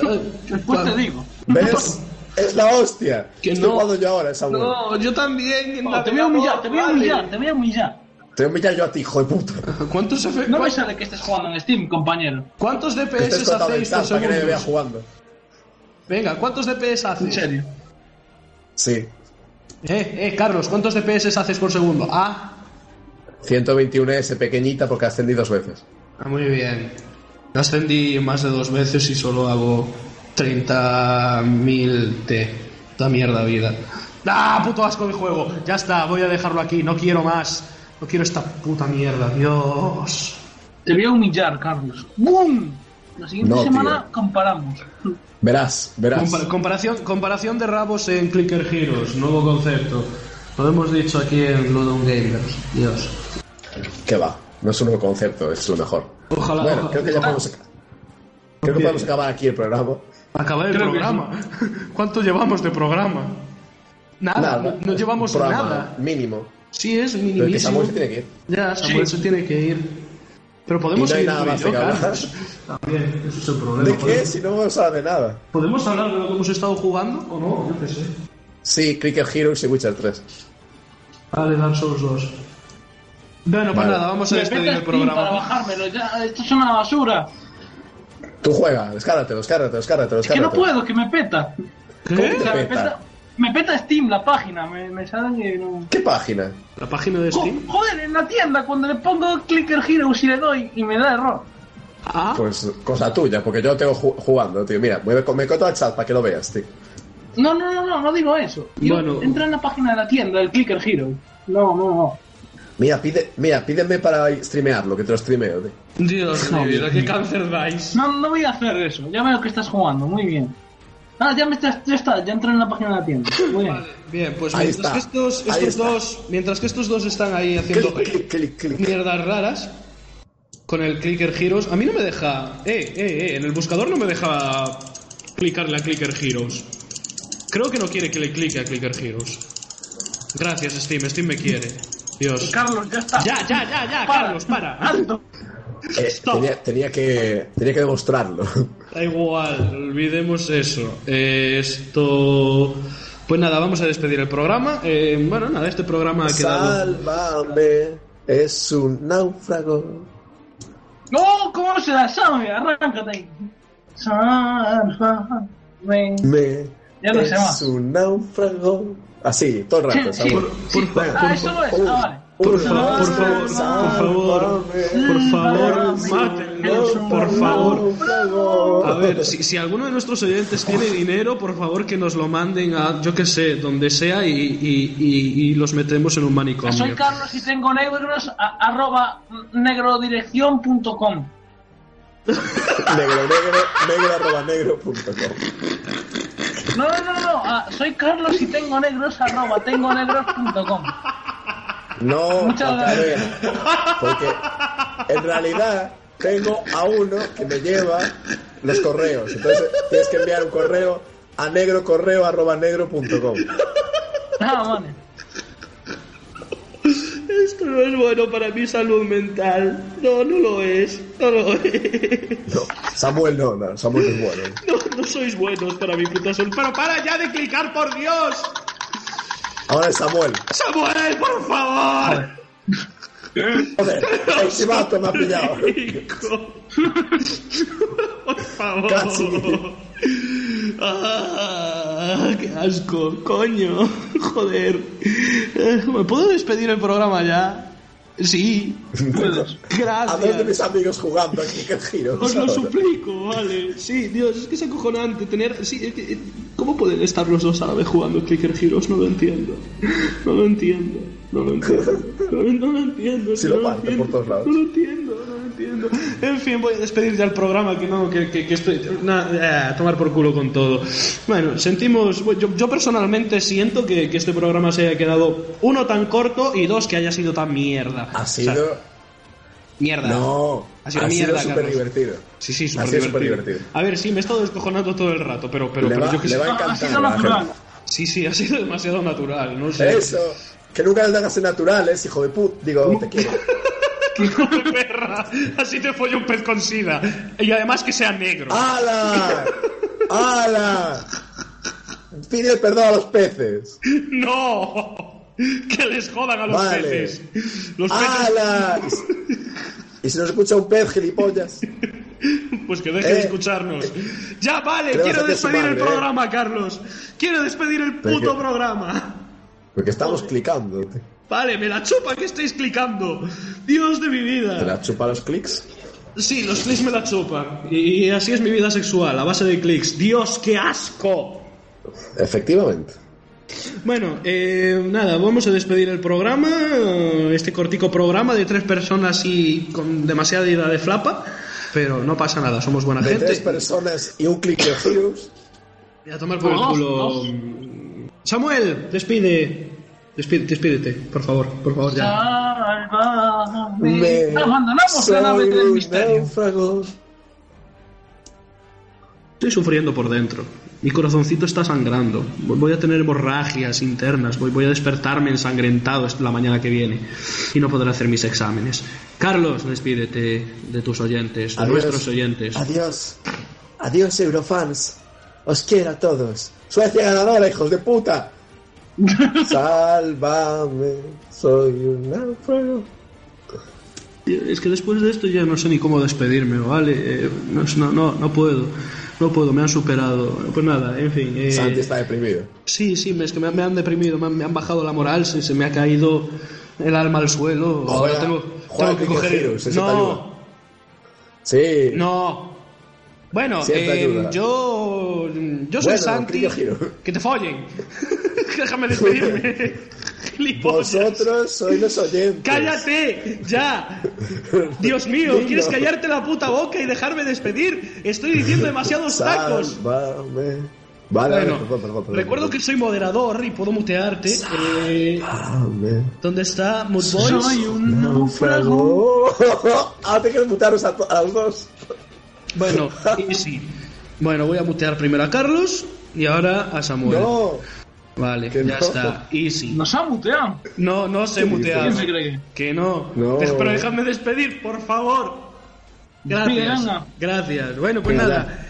Ay, Después te digo. ¿Ves? Es la hostia. Que Estoy no. jugando yo ahora, Samuel. No, yo también. en No, te voy a humillar, te voy a humillar, te voy a humillar. Te voy a humillar yo a ti, hijo de puta. ¿Cuántos, F- No me sale que estés jugando en Steam, compañero. ¿Cuántos DPS hacéis por para que me vea segundo? jugando. Venga, ¿cuántos DPS En haces? serio. Sí. Eh, eh, Carlos, ¿cuántos DPS haces por segundo? Ah, 121S pequeñita porque ascendí dos veces. ah, muy bien. Yo ascendí más de dos veces y solo hago 30.000 T. Da mierda vida. ¡Ah, puto asco de juego! Ya está, voy a dejarlo aquí, no quiero más. No quiero esta puta mierda, Dios. Te voy a humillar, Carlos. ¡Bum! La siguiente No, semana tío. comparamos. Verás, verás. Compa- comparación, comparación de rabos en Clicker Heroes, nuevo concepto. Lo hemos dicho aquí en Ludon Gamers. Dios. Que va. No es un nuevo concepto, es lo mejor. Ojalá. Bueno, ojalá- creo que ya podemos, creo que Ok. podemos acabar aquí el programa. Acabar el Creo que programa. ¿Cuánto llevamos de programa? Nada, Nada. no, no llevamos programa nada. Mínimo. Sí, es Pero minimísimo. Samuel se tiene que ir. Ya, Samuel Sí. se tiene que ir. Pero podemos no hay seguir nada más yo. Carlos. También, ese es el problema. ¿De qué? ¿Podemos- Si no vamos a hablar de nada. ¿Podemos hablar de lo que hemos estado jugando o no? Yo qué sé. Sí, Clicker Heroes y Witcher 3. Vale, Dark Souls 2. Bueno, pues Vale. nada, vamos a despedir el Steam para programa. bajármelo. Ya, esto es una basura. Tú juega, descárgatelo, descárgatelo. Es que no puedo, que me peta. ¿Cómo ¿Qué? te O sea, me peta? peta, me peta Steam, la página. Me, me sale que no... ¿Qué página? La página de Jo- Steam. Joder, en la tienda, cuando le pongo Clicker Heroes y le doy y me da error. Ah, Pues cosa tuya, porque yo lo tengo ju- jugando, tío. Mira, me, me corto al chat para que lo veas, tío. No, no, no, no, no digo eso. Bueno. entra en la página de la tienda, el Clicker Hero. No, no, no. Mira, pide, mira, pídeme para streamearlo, que te lo streameo, tío. Dios vida, qué cáncer dais. No, no voy a hacer eso. Ya veo que estás jugando, muy bien. Ah, ya me estás, ya está, ya entré en la página de la tienda. Muy bien. Vale, bien, pues Ahí mientras que estos, estos dos, mientras que estos dos están ahí haciendo clic, clic. mierdas raras con el Clicker Heroes, a mí no me deja, eh, eh, eh, en el buscador no me deja clicarle a Clicker Heroes. Creo que no quiere que le clique a Clicker Heroes. Gracias Steam, Steam me quiere. Dios. Carlos, ya está. Ya, ya, ya, ya, Para. Carlos, para. Alto. Eh, tenía, tenía que, tenía que demostrarlo. Da igual, olvidemos eso. Eh, esto. Pues nada, vamos a despedir el programa. Eh, bueno, nada, este programa ha quedado. Sálvame, es un náufrago. No, ¿cómo no se da? Sabe, arráncate ahí. Sálvame. Me, Ya no sé es más. un náufrago. Así, todo el rato, Sí, sí. Samuel. Por, por, Ah, eso no es. Uh, Ah, vale. Por, fa- por favor, por favor, por favor, mátennos, por favor. A ver, si, si alguno de nuestros oyentes tiene dinero, por favor que nos lo manden a, yo que sé, donde sea y, y- y- y los metemos en un Soy manicomio. Carlos y tengo negros a- arroba negrodirección.com. negro, negro, negro arroba negro punto com. No, no, no, no. ah, soy Carlos y tengo negros arroba tengo negros.com. No, Muchas vez. Porque en realidad tengo a uno que me lleva los correos. Entonces tienes que enviar un correo a negrocorreo arroba negro punto com. Ah, vale. Esto no es bueno para mi salud mental. No, no lo es. No lo es. No, Samuel no, no, Samuel no es bueno. No, no sois buenos para mi puta salud. Pero para ya de clicar, por Dios. Ahora es Samuel. Samuel, por favor. Joder, el chivato me ha pillado. Por favor. Casi. Ah, qué asco, coño. Joder. Eh, ¿Me puedo despedir el programa ya? Sí. Puedes. A ver de mis Gracias. amigos jugando aquí, que giro. Os lo suplico, vale. Sí, Dios, es que es acojonante tener. Sí, es que, ¿Cómo pueden estar los dos a la vez jugando Clicker Heroes? No lo entiendo. No lo entiendo. No lo entiendo. No, no lo entiendo. Si no lo parte entiendo. por todos lados. No lo entiendo, no lo entiendo. En fin, voy a despedir ya el programa, que no, que, que, que estoy. na- eh, a tomar por culo con todo. Bueno, sentimos. Yo, yo personalmente siento que, que este programa se haya quedado, uno, tan corto y dos, que haya sido tan mierda. Ha O sea, sido. mierda. No, Ha sido mierda, súper Carlos. divertido. Sí, sí, Ha súper sido divertido. superdivertido. A ver, sí, me he estado descojonando todo el rato, pero, pero, Le pero va, yo que le sé. va a Ha encantar. sido natural. Sí, sí, ha sido demasiado natural, no sé. Eso, que nunca les hagas naturales, hijo de put. Digo, te quiero. Hijo de perra, así te folla un pez con sida. Y además que sea negro. ¡Hala! ¡Hala! Pide perdón a los peces. ¡No! Que les jodan a los Vale. peces. Los ¡Hala! Y si- Y si nos escucha un pez, gilipollas. pues que dejen Eh. de escucharnos. Ya, vale, quiero despedir el eh. programa, Carlos. Quiero despedir el puto programa. Porque estamos clicando. ¿Te Vale, me la chupa que estáis clicando. Dios de mi vida. la chupa los clics? Sí, los clics me la chupan. Y así es mi vida sexual, a base de clics. Dios, qué asco. Efectivamente. Bueno, eh, nada, vamos a despedir el programa, este cortico programa de tres personas y con demasiada idea de flapa, pero no pasa nada, somos buena De tres gente. personas y un clic de Heroes. Y a tomar por el culo. Samuel, despide. Despide- despídete, por favor, por favor, ya. Sálvame. Me Abandonamos la nave del misterio. náufrago. Estoy sufriendo por dentro. Mi corazoncito está sangrando. Voy voy a tener hemorragias internas. Voy, voy a despertarme ensangrentado la mañana que viene. Y no podré hacer mis exámenes. Carlos, despídete de tus oyentes, de Adiós. nuestros oyentes. Adiós. Adiós, Eurofans. Os quiero a todos. Suecia ganadora, hijos de puta. Sálvame. Soy un náufrago. Es que después de esto ya no sé ni cómo despedirme, ¿vale? Eh, no, no, no, no puedo. No puedo, me han superado. Pues nada, en fin. eh, Santi está deprimido. Sí, sí, es que me, me han deprimido, me han, me han bajado la moral, se, se me ha caído el alma al suelo. Ahora tengo, que coger. No, Sí. no. Bueno, eh, ayuda. yo. Yo soy Bueno, Santi. Que te follen. Déjame despedirme. Vosotros sois los oyentes. ¡Cállate! ¡Ya! Dios mío. ¿quieres callarte la puta boca y dejarme despedir? Estoy diciendo demasiados tacos. Sálvame. Vale, Bueno, vale, perdón, perdón, perdón. recuerdo que soy moderador y puedo mutearte. Eh, Sálvame. ¿Dónde está Mood Boys? Soy un náufrago. Ahora te quieres mutaros a, a los dos. Bueno, y sí. Bueno, voy a mutear primero a Carlos y ahora a Samuel. No. Vale, ya no. está. Easy. Nos ha muteado. No, no sé ¿Qué mutear. ¿Quién se cree? Que no. No. Dej- Pero déjame despedir, por favor. Gracias. Venga. Gracias. Bueno, pues Venga, nada.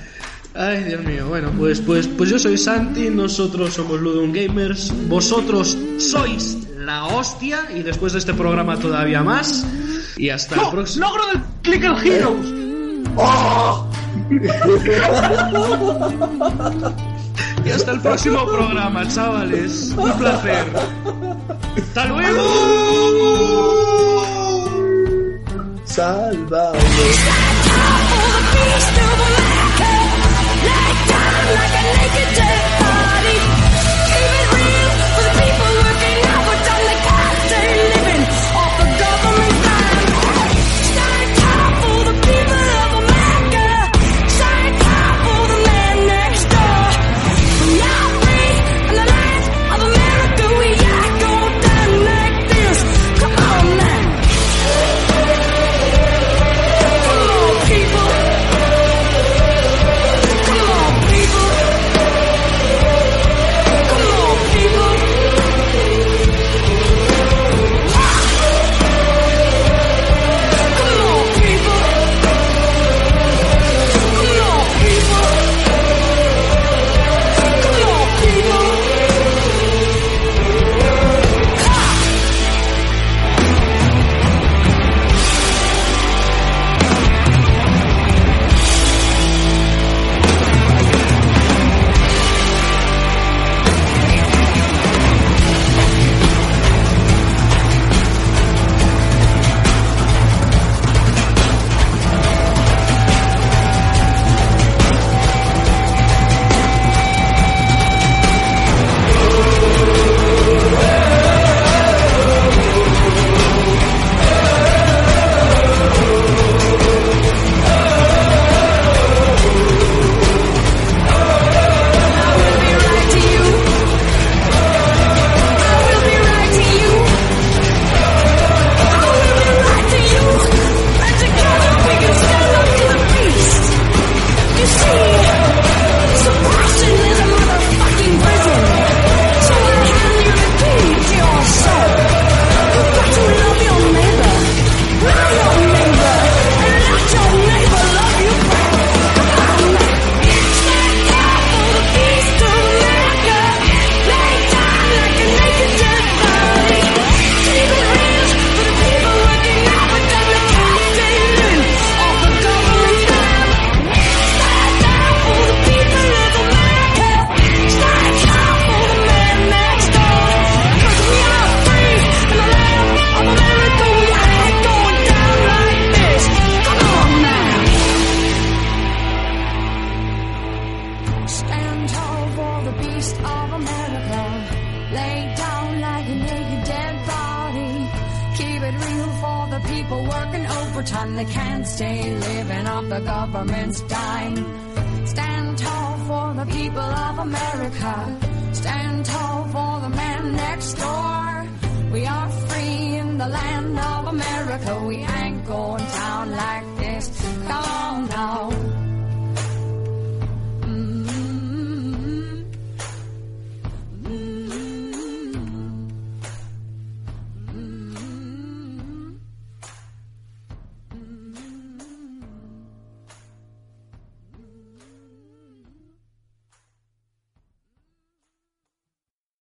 Ay, Dios mío. Bueno, pues, pues, pues yo soy Santi, nosotros somos Ludum Gamers, vosotros sois la hostia y después de este programa todavía más. Y hasta el próximo. ¡Logro del Clicker Heroes! ¡Oh! Y hasta el próximo programa, chavales. Un placer. ¡Hasta luego! Sálvame.